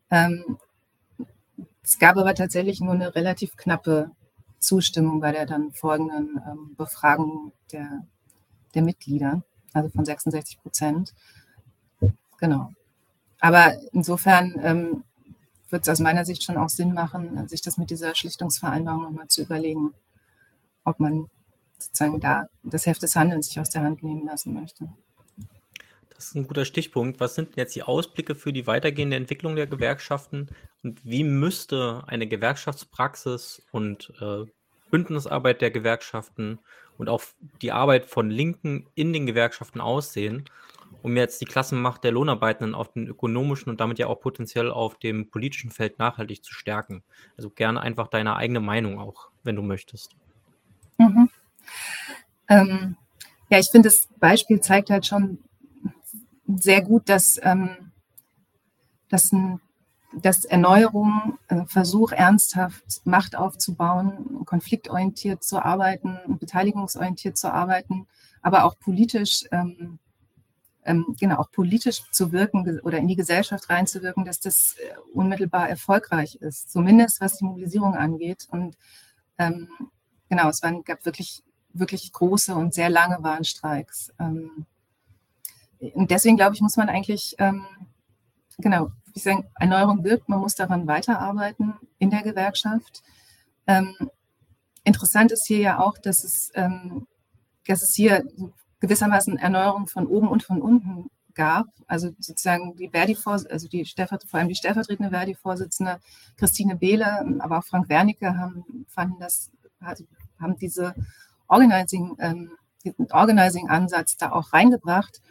Ähm, es gab aber tatsächlich nur eine relativ knappe Zustimmung bei der dann folgenden ähm, Befragung der, der Mitglieder, also von 66 Prozent. Genau. Aber insofern ähm, wird es aus meiner Sicht schon auch Sinn machen, sich das mit dieser Schlichtungsvereinbarung nochmal zu überlegen ob man sozusagen da das Heft des Handelns sich aus der Hand nehmen lassen möchte. Das ist ein guter Stichpunkt. Was sind jetzt die Ausblicke für die weitergehende Entwicklung der Gewerkschaften und wie müsste eine Gewerkschaftspraxis und äh, Bündnisarbeit der Gewerkschaften und auch die Arbeit von Linken in den Gewerkschaften aussehen, um jetzt die Klassenmacht der Lohnarbeitenden auf dem ökonomischen und damit ja auch potenziell auf dem politischen Feld nachhaltig zu stärken? Also gerne einfach deine eigene Meinung auch, wenn du möchtest. Mhm. Ähm, ja, ich finde, das Beispiel zeigt halt schon sehr gut, dass, ähm, dass, ein, dass Erneuerung, äh, Versuch, ernsthaft Macht aufzubauen, konfliktorientiert zu arbeiten, beteiligungsorientiert zu arbeiten, aber auch politisch, ähm, ähm, genau, auch politisch zu wirken oder in die Gesellschaft reinzuwirken, dass das äh, unmittelbar erfolgreich ist, zumindest was die Mobilisierung angeht. Und ähm, genau, es waren, gab wirklich, wirklich große und sehr lange Warnstreiks. Ähm, und deswegen glaube ich, muss man eigentlich, ähm, genau, ich sage, Erneuerung wirkt, man muss daran weiterarbeiten in der Gewerkschaft. Ähm, interessant ist hier ja auch, dass es, ähm, dass es hier gewissermaßen Erneuerung von oben und von unten gab. Also sozusagen die Verdi, also die vor allem die stellvertretende Verdi-Vorsitzende Christine Behle, aber auch Frank Wernicke haben, fanden das, also haben diese Organizing, ähm, diesen Organizing-Ansatz da auch reingebracht.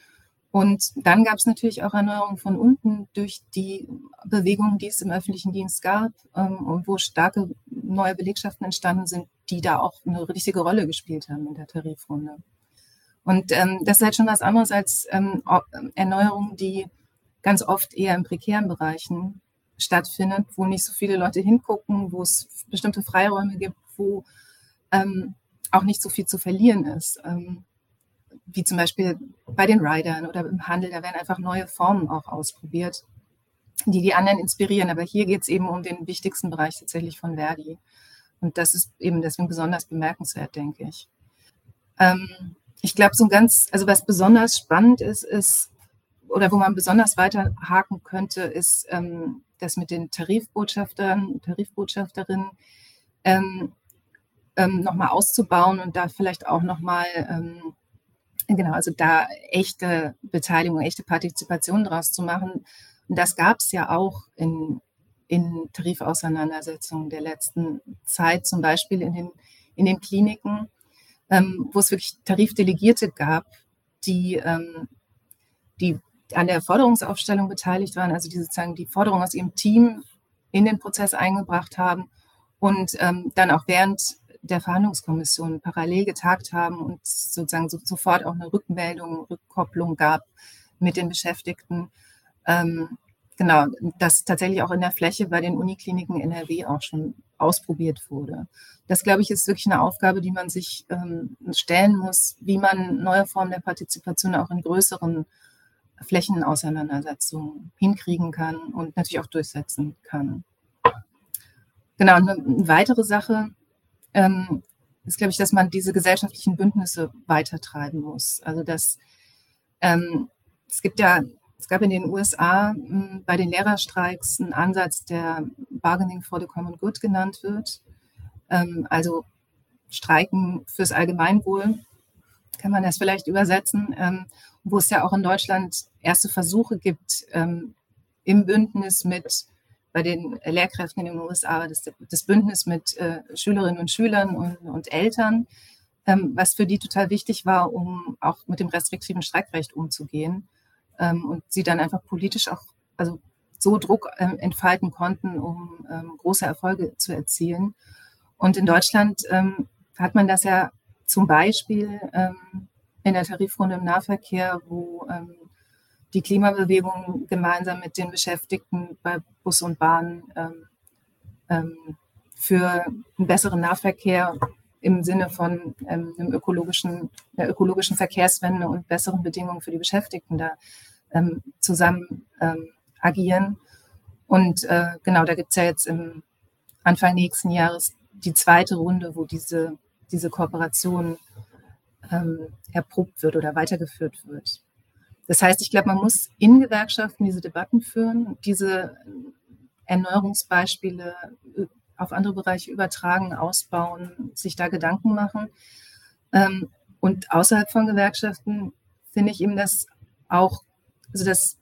Und dann gab es natürlich auch Erneuerungen von unten durch die Bewegungen, die es im öffentlichen Dienst gab ähm, und wo starke neue Belegschaften entstanden sind, die da auch eine richtige Rolle gespielt haben in der Tarifrunde. Und ähm, das ist halt schon was anderes als ähm, Erneuerungen, die ganz oft eher in prekären Bereichen stattfindet, wo nicht so viele Leute hingucken, wo es bestimmte Freiräume gibt, wo ähm, auch nicht so viel zu verlieren ist. Ähm, wie zum Beispiel bei den Riders oder im Handel, da werden einfach neue Formen auch ausprobiert, die die anderen inspirieren. Aber hier geht es eben um den wichtigsten Bereich tatsächlich von Verdi. Und das ist eben deswegen besonders bemerkenswert, denke ich. Ähm, ich glaube, so ein ganz, also was besonders spannend ist, ist, oder wo man besonders weiterhaken könnte, ist ähm, das mit den Tarifbotschaftern, Tarifbotschafterinnen ähm, ähm, nochmal auszubauen und da vielleicht auch nochmal ähm, Genau, also da echte Beteiligung, echte Partizipation draus zu machen. Und das gab es ja auch in, in Tarifauseinandersetzungen der letzten Zeit, zum Beispiel in den, in den Kliniken, ähm, wo es wirklich Tarifdelegierte gab, die, ähm, die an der Forderungsaufstellung beteiligt waren, also die sozusagen die Forderung aus ihrem Team in den Prozess eingebracht haben und ähm, dann auch während der Verhandlungskommission parallel getagt haben und sozusagen so, sofort auch eine Rückmeldung, Rückkopplung gab mit den Beschäftigten. Ähm, genau, das tatsächlich auch in der Fläche bei den Unikliniken NRW auch schon ausprobiert wurde. Das, glaube ich, ist wirklich eine Aufgabe, die man sich ähm, stellen muss, wie man neue Formen der Partizipation auch in größeren Flächenauseinandersetzungen hinkriegen kann und natürlich auch durchsetzen kann. Genau, eine weitere Sache, ähm, ist, glaube ich, dass man diese gesellschaftlichen Bündnisse weitertreiben muss. Also dass ähm, es gibt ja, es gab in den USA mh, hm, bei den Lehrerstreiks einen Ansatz, der Bargaining for the Common Good genannt wird. Ähm, also Streiken fürs Allgemeinwohl, kann man das vielleicht übersetzen, ähm, wo es ja auch in Deutschland erste Versuche gibt, ähm, im Bündnis mit bei den Lehrkräften in den USA das, das Bündnis mit äh, Schülerinnen und Schülern und, und Eltern, ähm, was für die total wichtig war, um auch mit dem restriktiven Streikrecht umzugehen ähm, und sie dann einfach politisch auch also so Druck ähm, entfalten konnten, um ähm, große Erfolge zu erzielen. Und in Deutschland ähm, hat man das ja zum Beispiel ähm, in der Tarifrunde im Nahverkehr, wo die Klimabewegung gemeinsam mit den Beschäftigten bei Bus und Bahn ähm, ähm, für einen besseren Nahverkehr im Sinne von ähm, einem ökologischen, einer ökologischen Verkehrswende und besseren Bedingungen für die Beschäftigten da ähm, zusammen ähm, agieren. Und äh, genau, da gibt es ja jetzt im Anfang nächsten Jahres die zweite Runde, wo diese, diese Kooperation ähm, erprobt wird oder weitergeführt wird. Das heißt, ich glaube, man muss in Gewerkschaften diese Debatten führen, diese Erneuerungsbeispiele äh, auf andere Bereiche übertragen, ausbauen, sich da Gedanken machen. Ähm, und außerhalb von Gewerkschaften finde ich eben, dass auch, also dass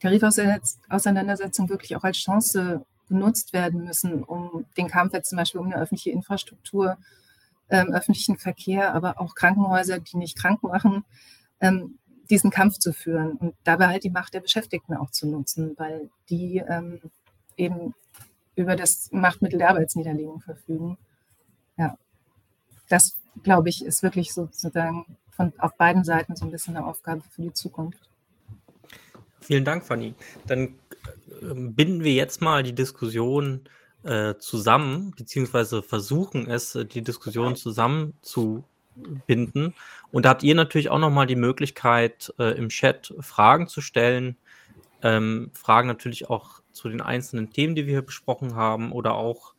Tarifauseinandersetzungen wirklich auch als Chance genutzt werden müssen, um den Kampf jetzt zum Beispiel um eine öffentliche Infrastruktur, ähm, öffentlichen Verkehr, aber auch Krankenhäuser, die nicht krank machen, ähm, diesen Kampf zu führen und dabei halt die Macht der Beschäftigten auch zu nutzen, weil die ähm, eben über das Machtmittel der Arbeitsniederlegung verfügen. Ja, das glaube ich ist wirklich sozusagen von auf beiden Seiten so ein bisschen eine Aufgabe für die Zukunft. Vielen Dank, Fanny. Dann äh, binden wir jetzt mal die Diskussion äh, zusammen, beziehungsweise versuchen es, äh, die Diskussion zusammen zu binden. Und da habt ihr natürlich auch nochmal die Möglichkeit, äh, im Chat Fragen zu stellen. Ähm, Fragen natürlich auch zu den einzelnen Themen, die wir hier besprochen haben oder auch,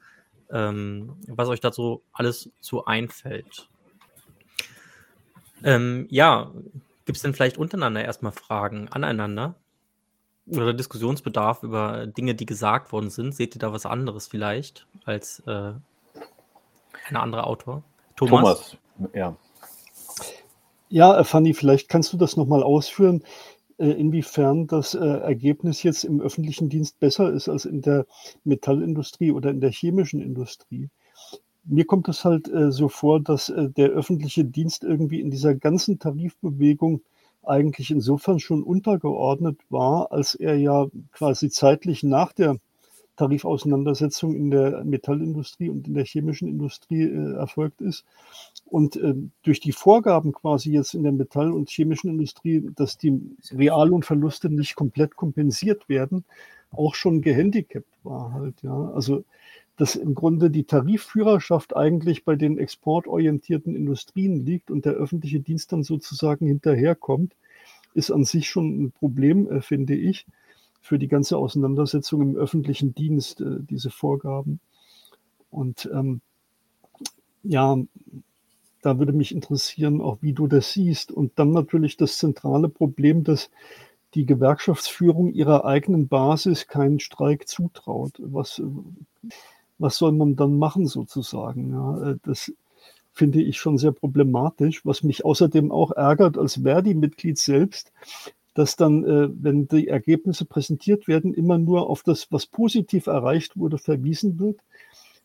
ähm, was euch dazu alles zu einfällt. Ähm, ja, gibt es denn vielleicht untereinander erstmal Fragen aneinander? Oder Diskussionsbedarf über Dinge, die gesagt worden sind? Seht ihr da was anderes vielleicht als äh, ein anderer Autor? Thomas? Thomas, ja. Ja, äh, Fanny, vielleicht kannst du das nochmal ausführen, äh, inwiefern das äh, Ergebnis jetzt im öffentlichen Dienst besser ist als in der Metallindustrie oder in der chemischen Industrie. Mir kommt es halt so vor, dass der öffentliche Dienst irgendwie in dieser ganzen Tarifbewegung eigentlich insofern schon untergeordnet war, als er ja quasi zeitlich nach der Tarifauseinandersetzung in der Metallindustrie und in der chemischen Industrie äh, erfolgt ist. Und äh, durch die Vorgaben quasi jetzt in der Metall- und chemischen Industrie, dass die Reallohnverluste nicht komplett kompensiert werden, auch schon gehandicapt war halt, ja. Also dass im Grunde die Tarifführerschaft eigentlich bei den exportorientierten Industrien liegt und der öffentliche Dienst dann sozusagen hinterherkommt, ist an sich schon ein Problem, äh, finde ich, für die ganze Auseinandersetzung im öffentlichen Dienst, äh, diese Vorgaben. Und ähm, ja, da würde mich interessieren, auch wie du das siehst. Und dann natürlich das zentrale Problem, dass die Gewerkschaftsführung ihrer eigenen Basis keinen Streik zutraut. Was, was soll man dann machen sozusagen? Ja, äh, das finde ich schon sehr problematisch. Was mich außerdem auch ärgert als Verdi-Mitglied selbst, dass dann, äh, wenn die Ergebnisse präsentiert werden, immer nur auf das, was positiv erreicht wurde, verwiesen wird,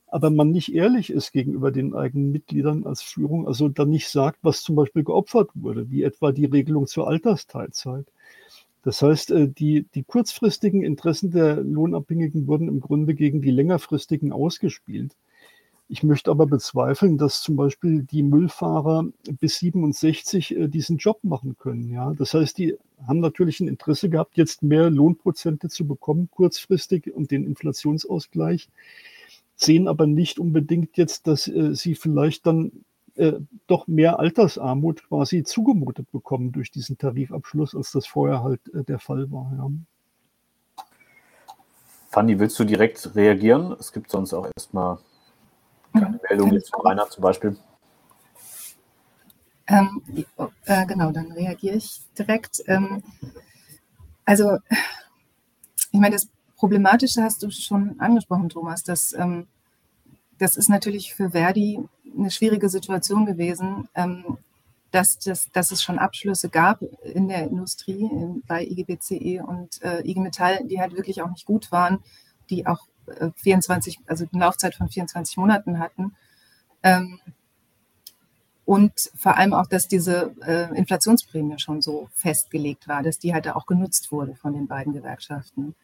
aber man nicht ehrlich ist gegenüber den eigenen Mitgliedern als Führung, also dann nicht sagt, was zum Beispiel geopfert wurde, wie etwa die Regelung zur Altersteilzeit. Das heißt, äh, die, die kurzfristigen Interessen der Lohnabhängigen wurden im Grunde gegen die längerfristigen ausgespielt. Ich möchte aber bezweifeln, dass zum Beispiel die Müllfahrer bis 67 äh, diesen Job machen können. Ja, das heißt, die haben natürlich ein Interesse gehabt, jetzt mehr Lohnprozente zu bekommen, kurzfristig und den Inflationsausgleich, sehen aber nicht unbedingt jetzt, dass äh, sie vielleicht dann äh, doch mehr Altersarmut quasi zugemutet bekommen durch diesen Tarifabschluss, als das vorher halt äh, der Fall war. Ja. Fanny, willst du direkt reagieren? Es gibt sonst auch erstmal keine Meldung jetzt von Rainer zum Beispiel. Ähm, äh, genau, dann reagiere ich direkt. Ähm, also, ich meine, das Problematische hast du schon angesprochen, Thomas, dass ähm, das ist natürlich für Verdi eine schwierige Situation gewesen, ähm, dass, das, dass es schon Abschlüsse gab in der Industrie in, bei IGBCE und äh, IG Metall, die halt wirklich auch nicht gut waren, die auch äh, 24, also eine Laufzeit von 24 Monaten hatten. Ähm, und vor allem auch, dass diese äh, Inflationsprämie schon so festgelegt war, dass die halt auch genutzt wurde von den beiden Gewerkschaften.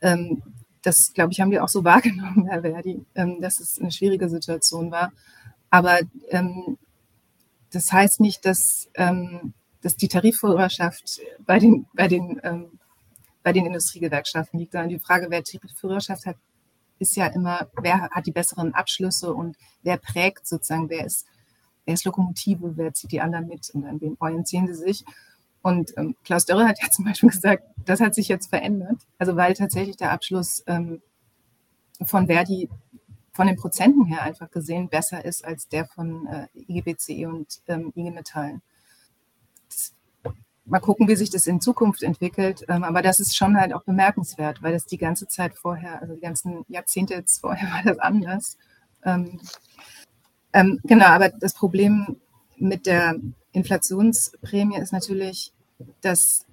Ähm, das, glaube ich, haben wir auch so wahrgenommen, Herr Verdi, ähm, dass es eine schwierige Situation war. Aber ähm, das heißt nicht, dass, ähm, dass die Tarifführerschaft bei den, bei, den, ähm, bei den Industriegewerkschaften liegt, sondern die Frage, wer Tarifführerschaft hat, ist ja immer, wer hat die besseren Abschlüsse und wer prägt sozusagen, wer ist, wer ist Lokomotive, wer zieht die anderen mit und an wen orientieren sie sich. Und ähm, Klaus Dörre hat ja zum Beispiel gesagt, das hat sich jetzt verändert. Also weil tatsächlich der Abschluss ähm, von Verdi von den Prozenten her einfach gesehen besser ist als der von äh, IGBCE und ähm, IG Metall. Mal gucken, wie sich das in Zukunft entwickelt. Ähm, aber das ist schon halt auch bemerkenswert, weil das die ganze Zeit vorher, also die ganzen Jahrzehnte jetzt vorher war das anders. Ähm, ähm, genau, aber das Problem mit der Inflationsprämie ist natürlich, dass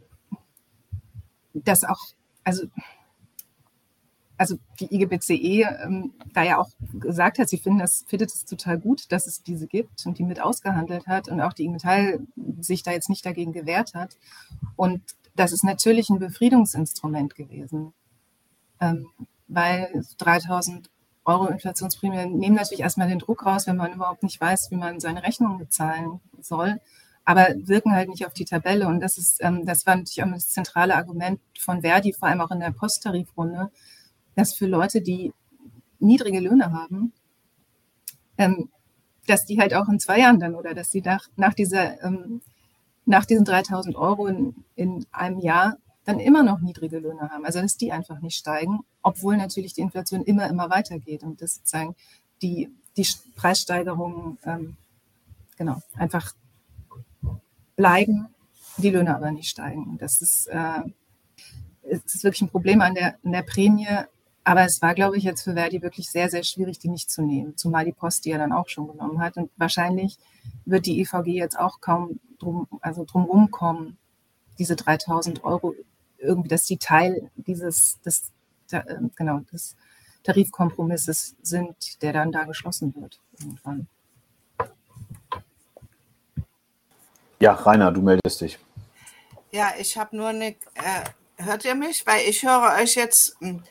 das auch, also also die IGBCE ähm, da ja auch gesagt hat, sie finden das, findet es total gut, dass es diese gibt und die mit ausgehandelt hat und auch die IG Metall sich da jetzt nicht dagegen gewehrt hat. Und das ist natürlich ein Befriedungsinstrument gewesen, ähm, weil 3000 Euro Inflationsprämie nehmen natürlich erstmal den Druck raus, wenn man überhaupt nicht weiß, wie man seine Rechnungen bezahlen soll, aber wirken halt nicht auf die Tabelle. Und das ist, ähm, das war natürlich auch das zentrale Argument von Verdi, vor allem auch in der Posttarifrunde, dass für Leute, die niedrige Löhne haben, ähm, dass die halt auch in zwei Jahren dann oder dass sie nach, nach, dieser, ähm, nach diesen 3000 Euro in, in einem Jahr dann immer noch niedrige Löhne haben. Also dass die einfach nicht steigen, obwohl natürlich die Inflation immer, immer weitergeht und das sozusagen die, die Preissteigerungen ähm, genau, einfach bleiben, die Löhne aber nicht steigen. Das ist, äh, ist wirklich ein Problem an der, an der Prämie, aber es war, glaube ich, jetzt für Verdi wirklich sehr, sehr schwierig, die nicht zu nehmen. Zumal die Post die ja dann auch schon genommen hat. Und wahrscheinlich wird die EVG jetzt auch kaum drum, also drumherum kommen, diese 3000 Euro irgendwie, dass die Teil dieses, des, äh, genau, des Tarifkompromisses sind, der dann da geschlossen wird irgendwann. Ja, Rainer, du meldest dich. Ja, ich habe nur eine. Äh, hört ihr mich? Weil ich höre euch jetzt. Hm,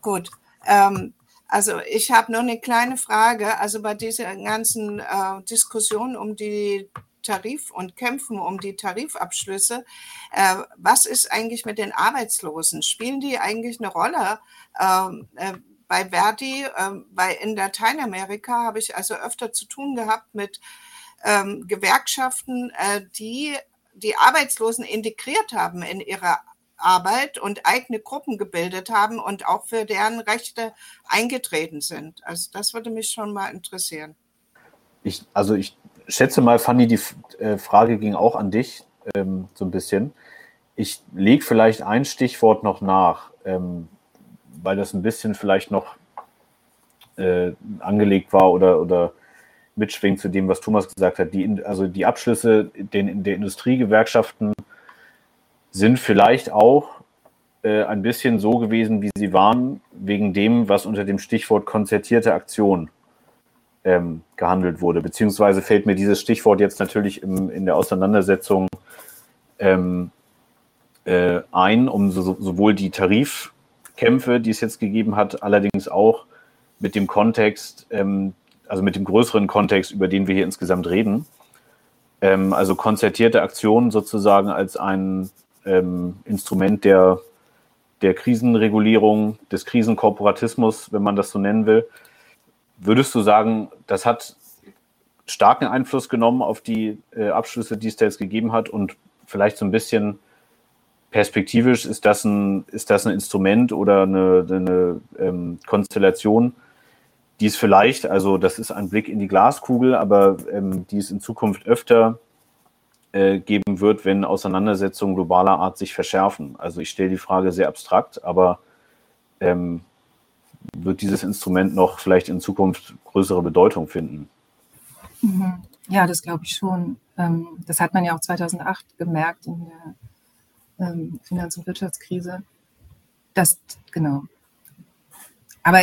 gut. Ähm, also ich habe nur eine kleine Frage. Also bei dieser ganzen äh, Diskussion um die Tarif und Kämpfen um die Tarifabschlüsse, äh, was ist eigentlich mit den Arbeitslosen? Spielen die eigentlich eine Rolle? Ähm, äh, bei Verdi, äh, bei in Lateinamerika habe ich also öfter zu tun gehabt mit ähm, Gewerkschaften, äh, die die Arbeitslosen integriert haben in ihre Arbeit und eigene Gruppen gebildet haben und auch für deren Rechte eingetreten sind. Also das würde mich schon mal interessieren. Ich, also ich schätze mal, Fanny, die äh, Frage ging auch an dich ähm, so ein bisschen. Ich lege vielleicht ein Stichwort noch nach, ähm, weil das ein bisschen vielleicht noch äh, angelegt war oder, oder mitschwingt zu dem, was Thomas gesagt hat. Die, also die Abschlüsse den, der Industriegewerkschaften sind vielleicht auch äh, ein bisschen so gewesen, wie sie waren, wegen dem, was unter dem Stichwort konzertierte Aktion ähm, gehandelt wurde. Beziehungsweise fällt mir dieses Stichwort jetzt natürlich im, in der Auseinandersetzung ähm, äh, ein, um so, sowohl die Tarifkämpfe, die es jetzt gegeben hat, allerdings auch mit dem Kontext, ähm, also mit dem größeren Kontext, über den wir hier insgesamt reden. Ähm, also konzertierte Aktionen sozusagen als ein ähm, Instrument der, der Krisenregulierung, des Krisenkorporatismus, wenn man das so nennen will. Würdest du sagen, das hat starken Einfluss genommen auf die äh, Abschlüsse, die es da jetzt gegeben hat und vielleicht so ein bisschen perspektivisch ist das ein, ist das ein Instrument oder eine, eine ähm, Konstellation, die es vielleicht, also das ist ein Blick in die Glaskugel, aber ähm, die es in Zukunft öfter äh, geben wird, wenn Auseinandersetzungen globaler Art sich verschärfen. Also ich stelle die Frage sehr abstrakt, aber ähm, wird dieses Instrument noch vielleicht in Zukunft größere Bedeutung finden? Mhm. Ja, das glaube ich schon. Ähm, das hat man ja auch 2008 gemerkt in der ähm, Finanz- und Wirtschaftskrise. Das, genau. Aber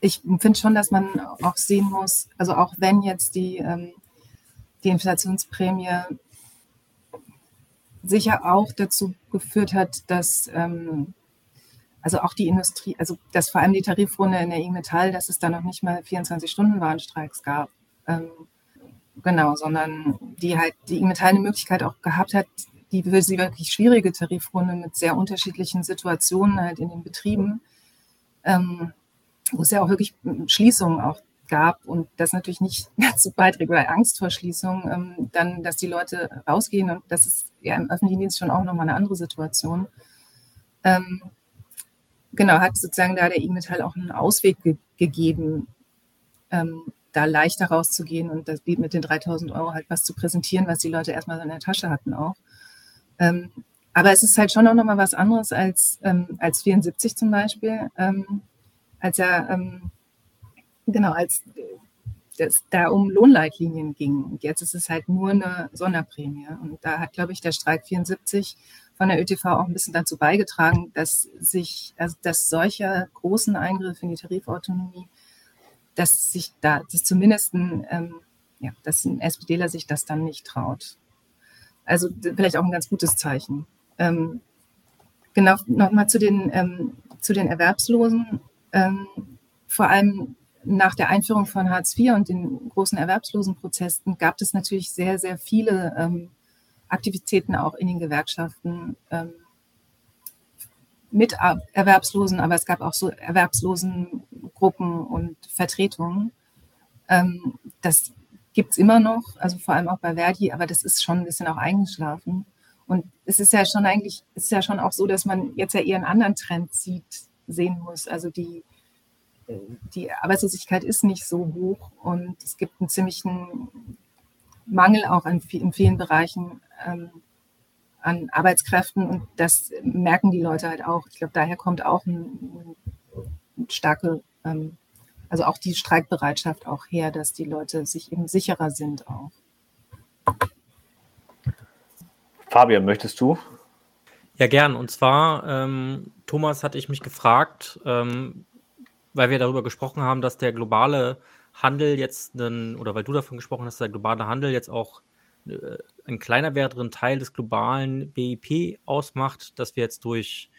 ich finde schon, dass man auch sehen muss, also auch wenn jetzt die, ähm, die Inflationsprämie sicher auch dazu geführt hat, dass ähm, also auch die Industrie, also dass vor allem die Tarifrunde in der IG Metall, dass es da noch nicht mal 24-Stunden-Warnstreiks gab. Ähm, genau, sondern die halt die IG Metall eine Möglichkeit auch gehabt hat, die für sie wirklich schwierige Tarifrunde mit sehr unterschiedlichen Situationen halt in den Betrieben, ähm, wo es ja auch wirklich Schließungen auch gab und das natürlich nicht dazu beiträgt, weil Angst vor Schließung, ähm, dann, dass die Leute rausgehen und das ist ja im öffentlichen Dienst schon auch nochmal eine andere Situation. Ähm, genau, hat sozusagen da der IG Metall auch einen Ausweg ge gegeben, ähm, da leichter rauszugehen und das mit den 3000 Euro halt was zu präsentieren, was die Leute erstmal so in der Tasche hatten auch. Ähm, aber es ist halt schon auch nochmal was anderes als, ähm, als 74 zum Beispiel, ähm, als er Genau, als es da um Lohnleitlinien ging. Und jetzt ist es halt nur eine Sonderprämie. Und da hat, glaube ich, der Streik 74 von der ÖTV auch ein bisschen dazu beigetragen, dass sich, also dass solche großen Eingriffe in die Tarifautonomie, dass sich da, dass zumindest ein, ähm, ja, dass ein SPDler sich das dann nicht traut. Also vielleicht auch ein ganz gutes Zeichen. Ähm, genau, nochmal zu den, ähm, zu den Erwerbslosen. Ähm, vor allem nach der Einführung von Hartz IV und den großen Erwerbslosenprozessen gab es natürlich sehr, sehr viele ähm, Aktivitäten auch in den Gewerkschaften ähm, mit Erwerbslosen, aber es gab auch so Erwerbslosengruppen und Vertretungen. Ähm, das gibt es immer noch, also vor allem auch bei Verdi, aber das ist schon ein bisschen auch eingeschlafen. Und es ist ja schon eigentlich, es ist ja schon auch so, dass man jetzt ja eher einen anderen Trend sieht, sehen muss. Also die die Arbeitslosigkeit ist nicht so hoch und es gibt einen ziemlichen Mangel auch an, in vielen Bereichen ähm, an Arbeitskräften und das merken die Leute halt auch. Ich glaube, daher kommt auch ein, ein starke, ähm, also auch die Streikbereitschaft auch her, dass die Leute sich eben sicherer sind auch. Fabian, möchtest du? Ja, gern. Und zwar, ähm, Thomas, hatte ich mich gefragt, ähm, weil wir darüber gesprochen haben, dass der globale Handel jetzt einen, oder weil du davon gesprochen hast, der globale Handel jetzt auch äh, ein kleiner werderen Teil des globalen BIP ausmacht, dass wir jetzt durch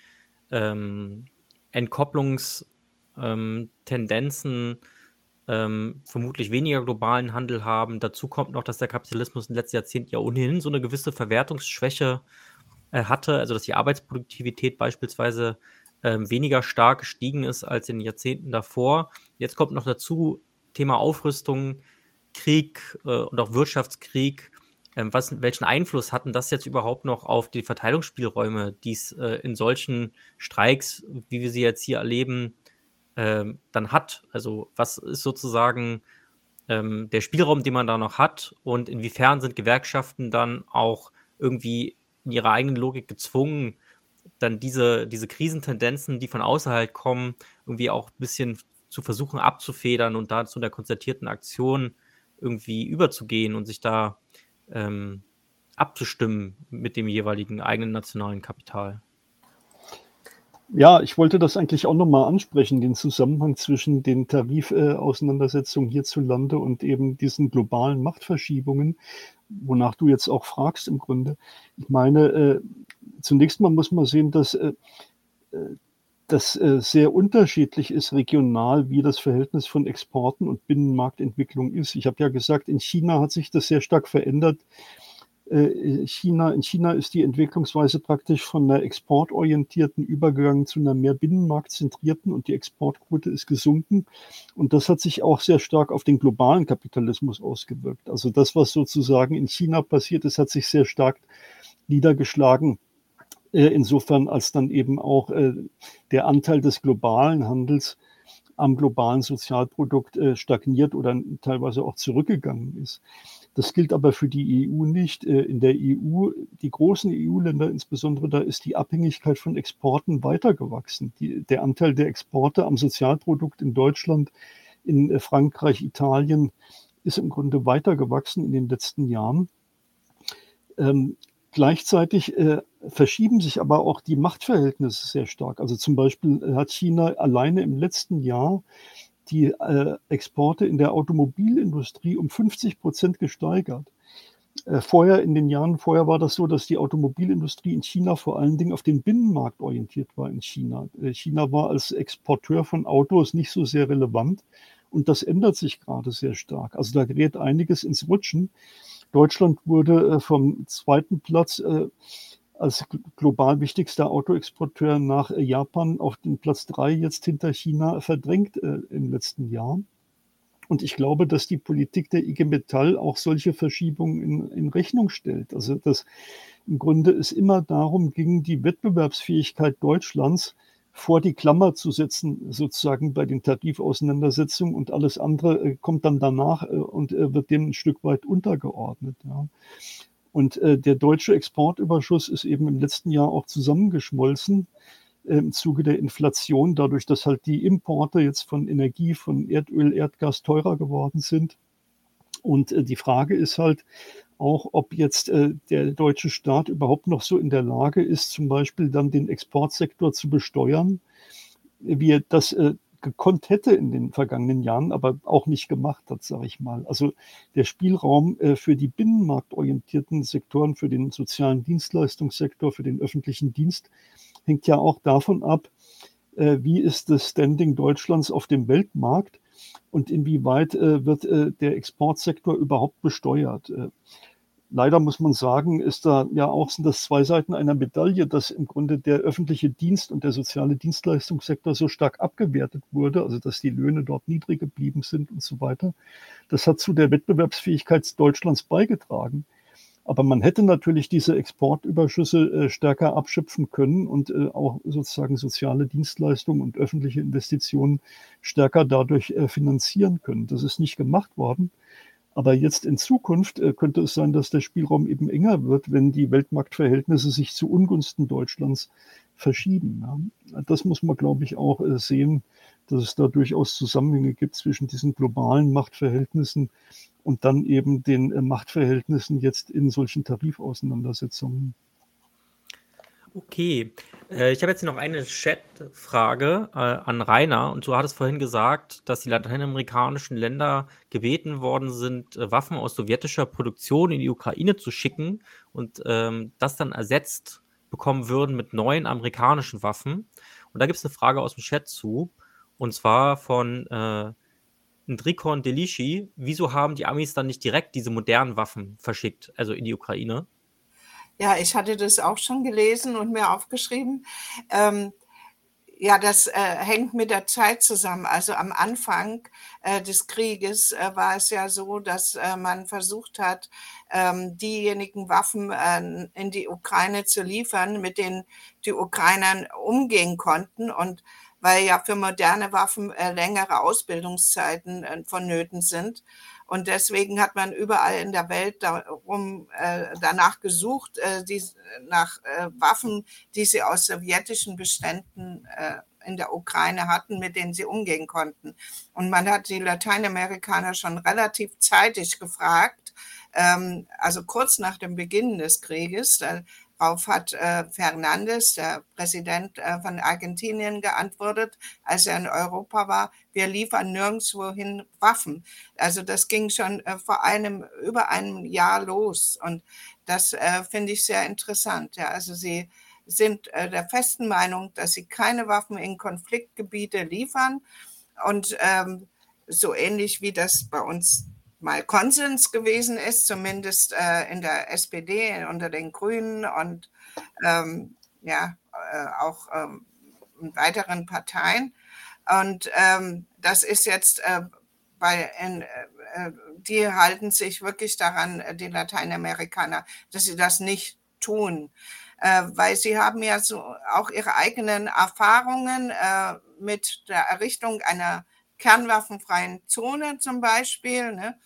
ähm, Entkopplungstendenzen ähm, ähm, vermutlich weniger globalen Handel haben. Dazu kommt noch, dass der Kapitalismus im letzten Jahrzehnt ja ohnehin so eine gewisse Verwertungsschwäche äh, hatte, also dass die Arbeitsproduktivität beispielsweise ähm, weniger stark gestiegen ist als in den Jahrzehnten davor. Jetzt kommt noch dazu Thema Aufrüstung, Krieg äh, und auch Wirtschaftskrieg. Ähm, was, welchen Einfluss hatten das jetzt überhaupt noch auf die Verteilungsspielräume, die es äh, in solchen Streiks, wie wir sie jetzt hier erleben, ähm, dann hat? Also was ist sozusagen ähm, der Spielraum, den man da noch hat und inwiefern sind Gewerkschaften dann auch irgendwie in ihrer eigenen Logik gezwungen, dann diese, diese Krisentendenzen, die von außerhalb kommen, irgendwie auch ein bisschen zu versuchen abzufedern und da zu der konzertierten Aktion irgendwie überzugehen und sich da ähm, abzustimmen mit dem jeweiligen eigenen nationalen Kapital. Ja, ich wollte das eigentlich auch nochmal ansprechen, den Zusammenhang zwischen den Tarifauseinandersetzungen hierzulande und eben diesen globalen Machtverschiebungen, wonach du jetzt auch fragst im Grunde. Ich meine, äh, zunächst mal muss man sehen, dass äh, äh das sehr unterschiedlich ist regional, wie das Verhältnis von Exporten und Binnenmarktentwicklung ist. Ich habe ja gesagt, in China hat sich das sehr stark verändert. Äh, China, in China ist die Entwicklungsweise praktisch von einer exportorientierten übergegangen zu einer mehr binnenmarktzentrierten und die Exportquote ist gesunken. Und das hat sich auch sehr stark auf den globalen Kapitalismus ausgewirkt. Also das, was sozusagen in China passiert ist, hat sich sehr stark niedergeschlagen äh, insofern als dann eben auch äh, der Anteil des globalen Handels am globalen Sozialprodukt stagniert oder teilweise auch zurückgegangen ist. Das gilt aber für die EU nicht. In der EU, die großen EU-Länder insbesondere, da ist die Abhängigkeit von Exporten weitergewachsen. Der Anteil der Exporte am Sozialprodukt in Deutschland, in Frankreich, Italien ist im Grunde weitergewachsen in den letzten Jahren. Ähm, Gleichzeitig äh, verschieben sich aber auch die Machtverhältnisse sehr stark. Also zum Beispiel hat China alleine im letzten Jahr die äh, Exporte in der Automobilindustrie um 50 Prozent gesteigert. Äh, vorher, in den Jahren vorher war das so, dass die Automobilindustrie in China vor allen Dingen auf den Binnenmarkt orientiert war in China. Äh, China war als Exporteur von Autos nicht so sehr relevant und das ändert sich gerade sehr stark. Also da gerät einiges ins Rutschen. Deutschland wurde äh, vom zweiten Platz äh, als global wichtigster Autoexporteur nach äh, Japan auf den Platz drei jetzt hinter China verdrängt im letzten Jahr. Und ich glaube, dass die Politik der IG Metall auch solche Verschiebungen in, in, Rechnung stellt. Also dass im Grunde es immer darum ging, die Wettbewerbsfähigkeit Deutschlands vor die Klammer zu setzen, sozusagen bei den Tarifauseinandersetzungen und alles andere äh, kommt dann danach äh, und äh, wird dem ein Stück weit untergeordnet. Ja. Und äh, der deutsche Exportüberschuss ist eben im letzten Jahr auch zusammengeschmolzen äh, im Zuge der Inflation, dadurch, dass halt die Importe jetzt von Energie, von Erdöl, Erdgas teurer geworden sind. Und äh, die Frage ist halt, auch, ob jetzt äh, der deutsche Staat überhaupt noch so in der Lage ist, zum Beispiel dann den Exportsektor zu besteuern, wie er das äh, gekonnt hätte in den vergangenen Jahren, aber auch nicht gemacht hat, sage ich mal. Also der Spielraum äh, für die binnenmarktorientierten Sektoren, für den sozialen Dienstleistungssektor, für den öffentlichen Dienst, hängt ja auch davon ab, äh, wie ist das Standing Deutschlands auf dem Weltmarkt und inwieweit äh, wird äh, der Exportsektor überhaupt besteuert. Leider muss man sagen, ist da ja auch sind das zwei Seiten einer Medaille, dass im Grunde der öffentliche Dienst und der soziale Dienstleistungssektor so stark abgewertet wurde, also dass die Löhne dort niedrig geblieben sind und so weiter. Das hat zu der Wettbewerbsfähigkeit Deutschlands beigetragen. Aber man hätte natürlich diese Exportüberschüsse äh, stärker abschöpfen können und äh, auch sozusagen soziale Dienstleistungen und öffentliche Investitionen stärker dadurch äh, finanzieren können. Das ist nicht gemacht worden. Aber jetzt in Zukunft äh, könnte es sein, dass der Spielraum eben enger wird, wenn die Weltmarktverhältnisse sich zu Ungunsten Deutschlands verschieben. Das muss man, glaube ich, auch äh, sehen, dass es da durchaus Zusammenhänge gibt zwischen diesen globalen Machtverhältnissen und dann eben den äh, Machtverhältnissen jetzt in solchen Tarifauseinandersetzungen. Okay, äh, ich habe jetzt noch eine Chat-Frage äh, an Rainer. Und du hattest vorhin gesagt, dass die lateinamerikanischen Länder gebeten worden sind, äh, Waffen aus sowjetischer Produktion in die Ukraine zu schicken und ähm, das dann ersetzt bekommen würden mit neuen amerikanischen Waffen. Und da gibt es eine Frage aus dem Chat zu. Und zwar von äh, Drikon Delici. Wieso haben die Amis dann nicht direkt diese modernen Waffen verschickt, also in die Ukraine? Ja, ich hatte das auch schon gelesen und mir aufgeschrieben. Ähm, ja, das äh, hängt mit der Zeit zusammen. Also am Anfang äh, des Krieges äh, war es ja so, dass äh, man versucht hat, ähm, diejenigen Waffen äh, in die Ukraine zu liefern, mit denen die Ukrainer umgehen konnten. Und weil ja für moderne Waffen äh, längere Ausbildungszeiten äh, vonnöten sind. Und deswegen hat man überall in der Welt darum, äh, danach gesucht, äh, die, nach äh, Waffen, die sie aus sowjetischen Beständen äh, in der Ukraine hatten, mit denen sie umgehen konnten. Und man hat die Lateinamerikaner schon relativ zeitig gefragt, ähm, also kurz nach dem Beginn des Krieges, da Darauf hat äh, Fernandes, der Präsident äh, von Argentinien, geantwortet, als er in Europa war, wir liefern nirgendwohin Waffen. Also das ging schon äh, vor einem, über einem Jahr los. Und das äh, finde ich sehr interessant. Ja, also sie sind äh, der festen Meinung, dass sie keine Waffen in Konfliktgebiete liefern. Und ähm, so ähnlich wie das bei uns mal Konsens gewesen ist, zumindest äh, in der SPD, unter den Grünen und ähm, ja, äh, auch ähm, in weiteren Parteien. Und ähm, das ist jetzt äh, bei, in, äh, die halten sich wirklich daran, äh, die Lateinamerikaner, dass sie das nicht tun. Äh, weil sie haben ja so auch ihre eigenen Erfahrungen äh, mit der Errichtung einer kernwaffenfreien Zone zum Beispiel. Ne?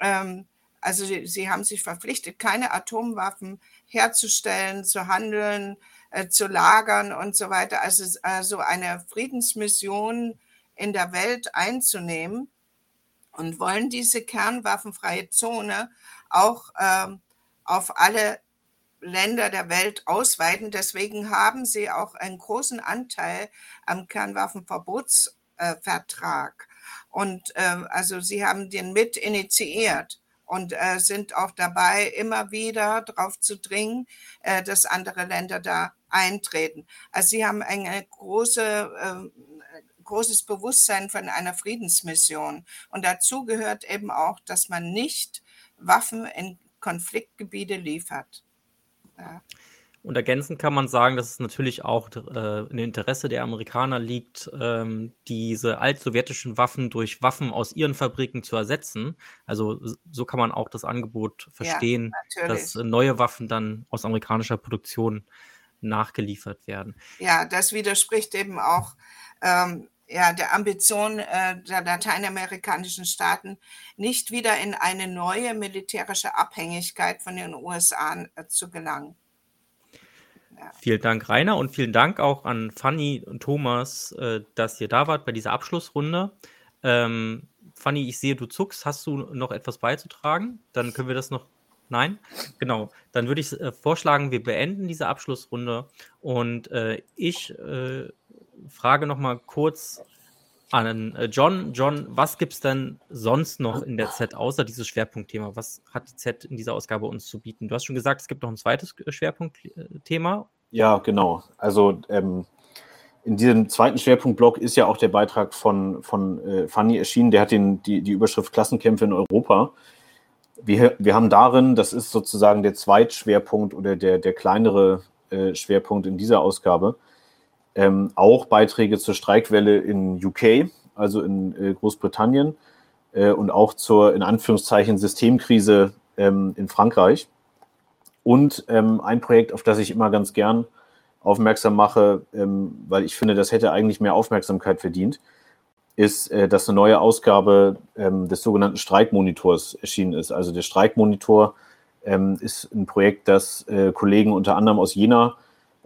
Ähm, also sie, sie, haben sich verpflichtet, keine Atomwaffen herzustellen, zu handeln, äh, zu lagern und so weiter. Also, also eine Friedensmission in der Welt einzunehmen und wollen diese kernwaffenfreie Zone auch ähm, auf alle Länder der Welt ausweiten. Deswegen haben sie auch einen großen Anteil am Kernwaffenverbotsvertrag. Und äh, also sie haben den mit initiiert und äh, sind auch dabei, immer wieder darauf zu dringen, äh, dass andere Länder da eintreten. Also sie haben ein große, äh, großes Bewusstsein von einer Friedensmission. Und dazu gehört eben auch, dass man nicht Waffen in Konfliktgebiete liefert. Ja. Und ergänzend kann man sagen, dass es natürlich auch äh, im Interesse der Amerikaner liegt, ähm, diese altsowjetischen Waffen durch Waffen aus ihren Fabriken zu ersetzen. Also so kann man auch das Angebot verstehen, ja, dass neue Waffen dann aus amerikanischer Produktion nachgeliefert werden. Ja, das widerspricht eben auch ähm, ja, der Ambition äh, der lateinamerikanischen Staaten, nicht wieder in eine neue militärische Abhängigkeit von den USA äh, zu gelangen. Vielen Dank, Rainer, und vielen Dank auch an Fanny und Thomas, äh, dass ihr da wart bei dieser Abschlussrunde. Ähm, Fanny, ich sehe, du zuckst. Hast du noch etwas beizutragen? Dann können wir das noch. Nein? Genau. Dann würde ich äh, vorschlagen, wir beenden diese Abschlussrunde und äh, ich äh, frage nochmal kurz an äh, John. John, was gibt es denn sonst noch in der Z außer dieses Schwerpunktthema? Was hat die Z in dieser Ausgabe uns zu bieten? Du hast schon gesagt, es gibt noch ein zweites Schwerpunktthema. Ja, genau. Also ähm, in diesem zweiten Schwerpunktblock ist ja auch der Beitrag von, von äh, Fanny erschienen. Der hat den, die, die Überschrift Klassenkämpfe in Europa. Wir, wir haben darin, das ist sozusagen der Zweitschwerpunkt oder der, der kleinere äh, Schwerpunkt in dieser Ausgabe, ähm, auch Beiträge zur Streikwelle in UK, also in äh, Großbritannien, äh, und auch zur, in Anführungszeichen, Systemkrise ähm, in Frankreich. Und ähm, ein Projekt, auf das ich immer ganz gern aufmerksam mache, ähm, weil ich finde, das hätte eigentlich mehr Aufmerksamkeit verdient, ist, äh, dass eine neue Ausgabe ähm, des sogenannten Streikmonitors erschienen ist. Also der Streikmonitor ähm, ist ein Projekt, das äh, Kollegen unter anderem aus Jena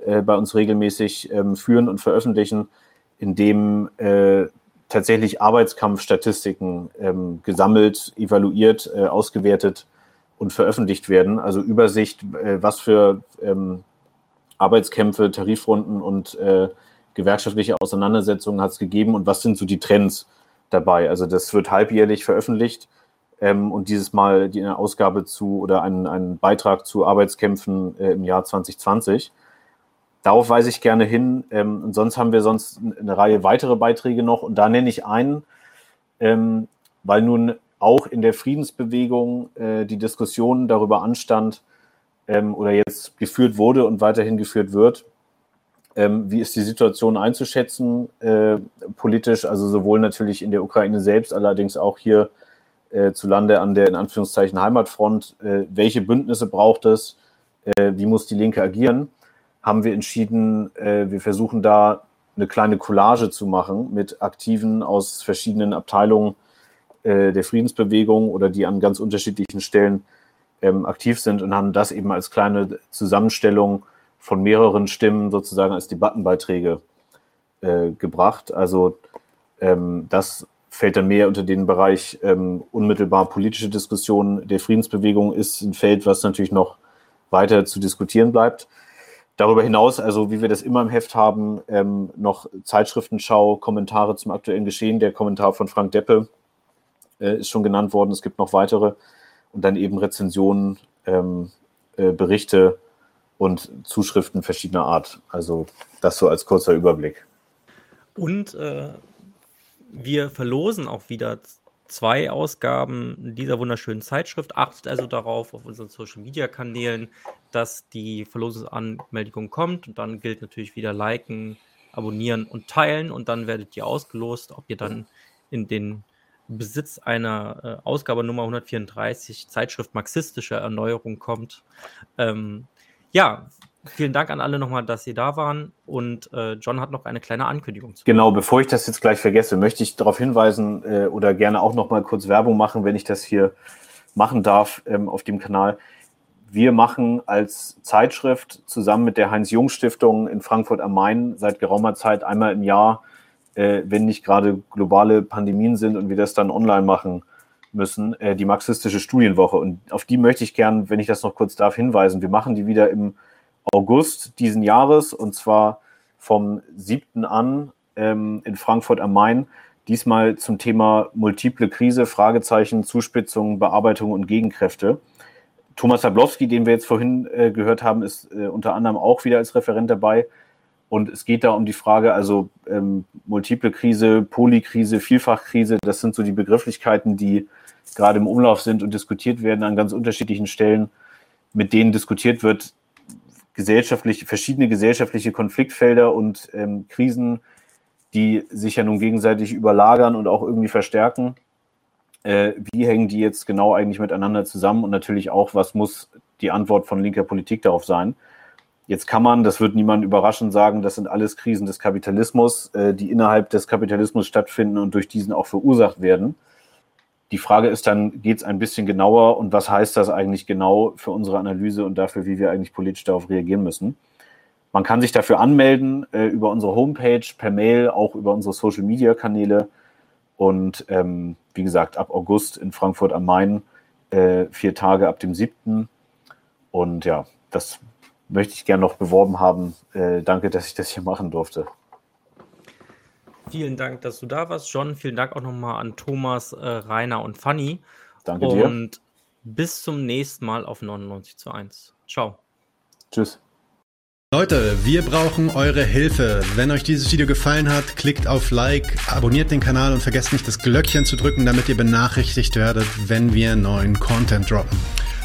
äh, bei uns regelmäßig ähm, führen und veröffentlichen, in dem äh, tatsächlich Arbeitskampfstatistiken ähm, gesammelt, evaluiert, äh, ausgewertet und veröffentlicht werden. Also Übersicht, äh, was für ähm, Arbeitskämpfe, Tarifrunden und äh, gewerkschaftliche Auseinandersetzungen hat es gegeben und was sind so die Trends dabei? Also das wird halbjährlich veröffentlicht ähm, und dieses Mal die eine Ausgabe zu oder einen, einen Beitrag zu Arbeitskämpfen äh, im Jahr 2020. Darauf weise ich gerne hin. Ähm, und sonst haben wir sonst eine Reihe weitere Beiträge noch und da nenne ich einen, ähm, weil nun auch in der Friedensbewegung äh, die Diskussion darüber anstand ähm, oder jetzt geführt wurde und weiterhin geführt wird, ähm, wie ist die Situation einzuschätzen äh, politisch, also sowohl natürlich in der Ukraine selbst, allerdings auch hier äh, zu Lande an der in Anführungszeichen Heimatfront. Äh, welche Bündnisse braucht es? Äh, wie muss die Linke agieren? Haben wir entschieden, äh, wir versuchen da eine kleine Collage zu machen mit Aktiven aus verschiedenen Abteilungen äh, der Friedensbewegung oder die an ganz unterschiedlichen Stellen ähm, aktiv sind und haben das eben als kleine Zusammenstellung von mehreren Stimmen sozusagen als Debattenbeiträge äh, gebracht. Also ähm, das fällt dann mehr unter den Bereich ähm, unmittelbar politische Diskussionen der Friedensbewegung, ist ein Feld, was natürlich noch weiter zu diskutieren bleibt. Darüber hinaus, also wie wir das immer im Heft haben, ähm, noch Zeitschriftenschau, Kommentare zum aktuellen Geschehen. Der Kommentar von Frank Deppe äh, ist schon genannt worden. Es gibt noch weitere. Und dann eben Rezensionen, ähm, äh, Berichte und Zuschriften verschiedener Art. Also das so als kurzer Überblick. Und äh, wir verlosen auch wieder zwei Ausgaben dieser wunderschönen Zeitschrift. Achtet also darauf auf unseren Social Media Kanälen, dass die Verlosungsanmeldung kommt. Und dann gilt natürlich wieder liken, abonnieren und teilen. Und dann werdet ihr ausgelost, ob ihr dann in den Besitz einer äh, Ausgabe Nummer 134 Zeitschrift Marxistische Erneuerung kommt. Ähm, ja, vielen Dank an alle nochmal, dass Sie da waren. Und äh, John hat noch eine kleine Ankündigung. Zu genau, bevor ich das jetzt gleich vergesse, möchte ich darauf hinweisen äh, oder gerne auch nochmal kurz Werbung machen, wenn ich das hier machen darf ähm, auf dem Kanal. Wir machen als Zeitschrift zusammen mit der Heinz-Jung-Stiftung in Frankfurt am Main seit geraumer Zeit einmal im Jahr äh, wenn nicht gerade globale Pandemien sind und wir das dann online machen müssen, äh, die marxistische Studienwoche. Und auf die möchte ich gern, wenn ich das noch kurz darf, hinweisen. Wir machen die wieder im August diesen Jahres und zwar vom 7. an ähm, in Frankfurt am Main. Diesmal zum Thema multiple Krise, Fragezeichen, Zuspitzung, Bearbeitung und Gegenkräfte. Thomas Zablowski, den wir jetzt vorhin äh, gehört haben, ist äh, unter anderem auch wieder als Referent dabei. Und es geht da um die Frage, also ähm, multiple Krise, Polykrise, Vielfachkrise, das sind so die Begrifflichkeiten, die gerade im Umlauf sind und diskutiert werden an ganz unterschiedlichen Stellen, mit denen diskutiert wird, gesellschaftliche, verschiedene gesellschaftliche Konfliktfelder und ähm, Krisen, die sich ja nun gegenseitig überlagern und auch irgendwie verstärken. Äh, wie hängen die jetzt genau eigentlich miteinander zusammen? Und natürlich auch, was muss die Antwort von linker Politik darauf sein? Jetzt kann man, das wird niemand überraschen, sagen, das sind alles Krisen des Kapitalismus, äh, die innerhalb des Kapitalismus stattfinden und durch diesen auch verursacht werden. Die Frage ist dann, geht es ein bisschen genauer und was heißt das eigentlich genau für unsere Analyse und dafür, wie wir eigentlich politisch darauf reagieren müssen? Man kann sich dafür anmelden äh, über unsere Homepage, per Mail, auch über unsere Social-Media-Kanäle. Und ähm, wie gesagt, ab August in Frankfurt am Main, äh, vier Tage ab dem 7. Und ja, das möchte ich gerne noch beworben haben. Äh, danke, dass ich das hier machen durfte. Vielen Dank, dass du da warst, John. Vielen Dank auch nochmal an Thomas, äh, Rainer und Fanny. Danke dir. Und bis zum nächsten Mal auf 99 zu 1. Ciao. Tschüss. Leute, wir brauchen eure Hilfe. Wenn euch dieses Video gefallen hat, klickt auf Like, abonniert den Kanal und vergesst nicht das Glöckchen zu drücken, damit ihr benachrichtigt werdet, wenn wir neuen Content droppen.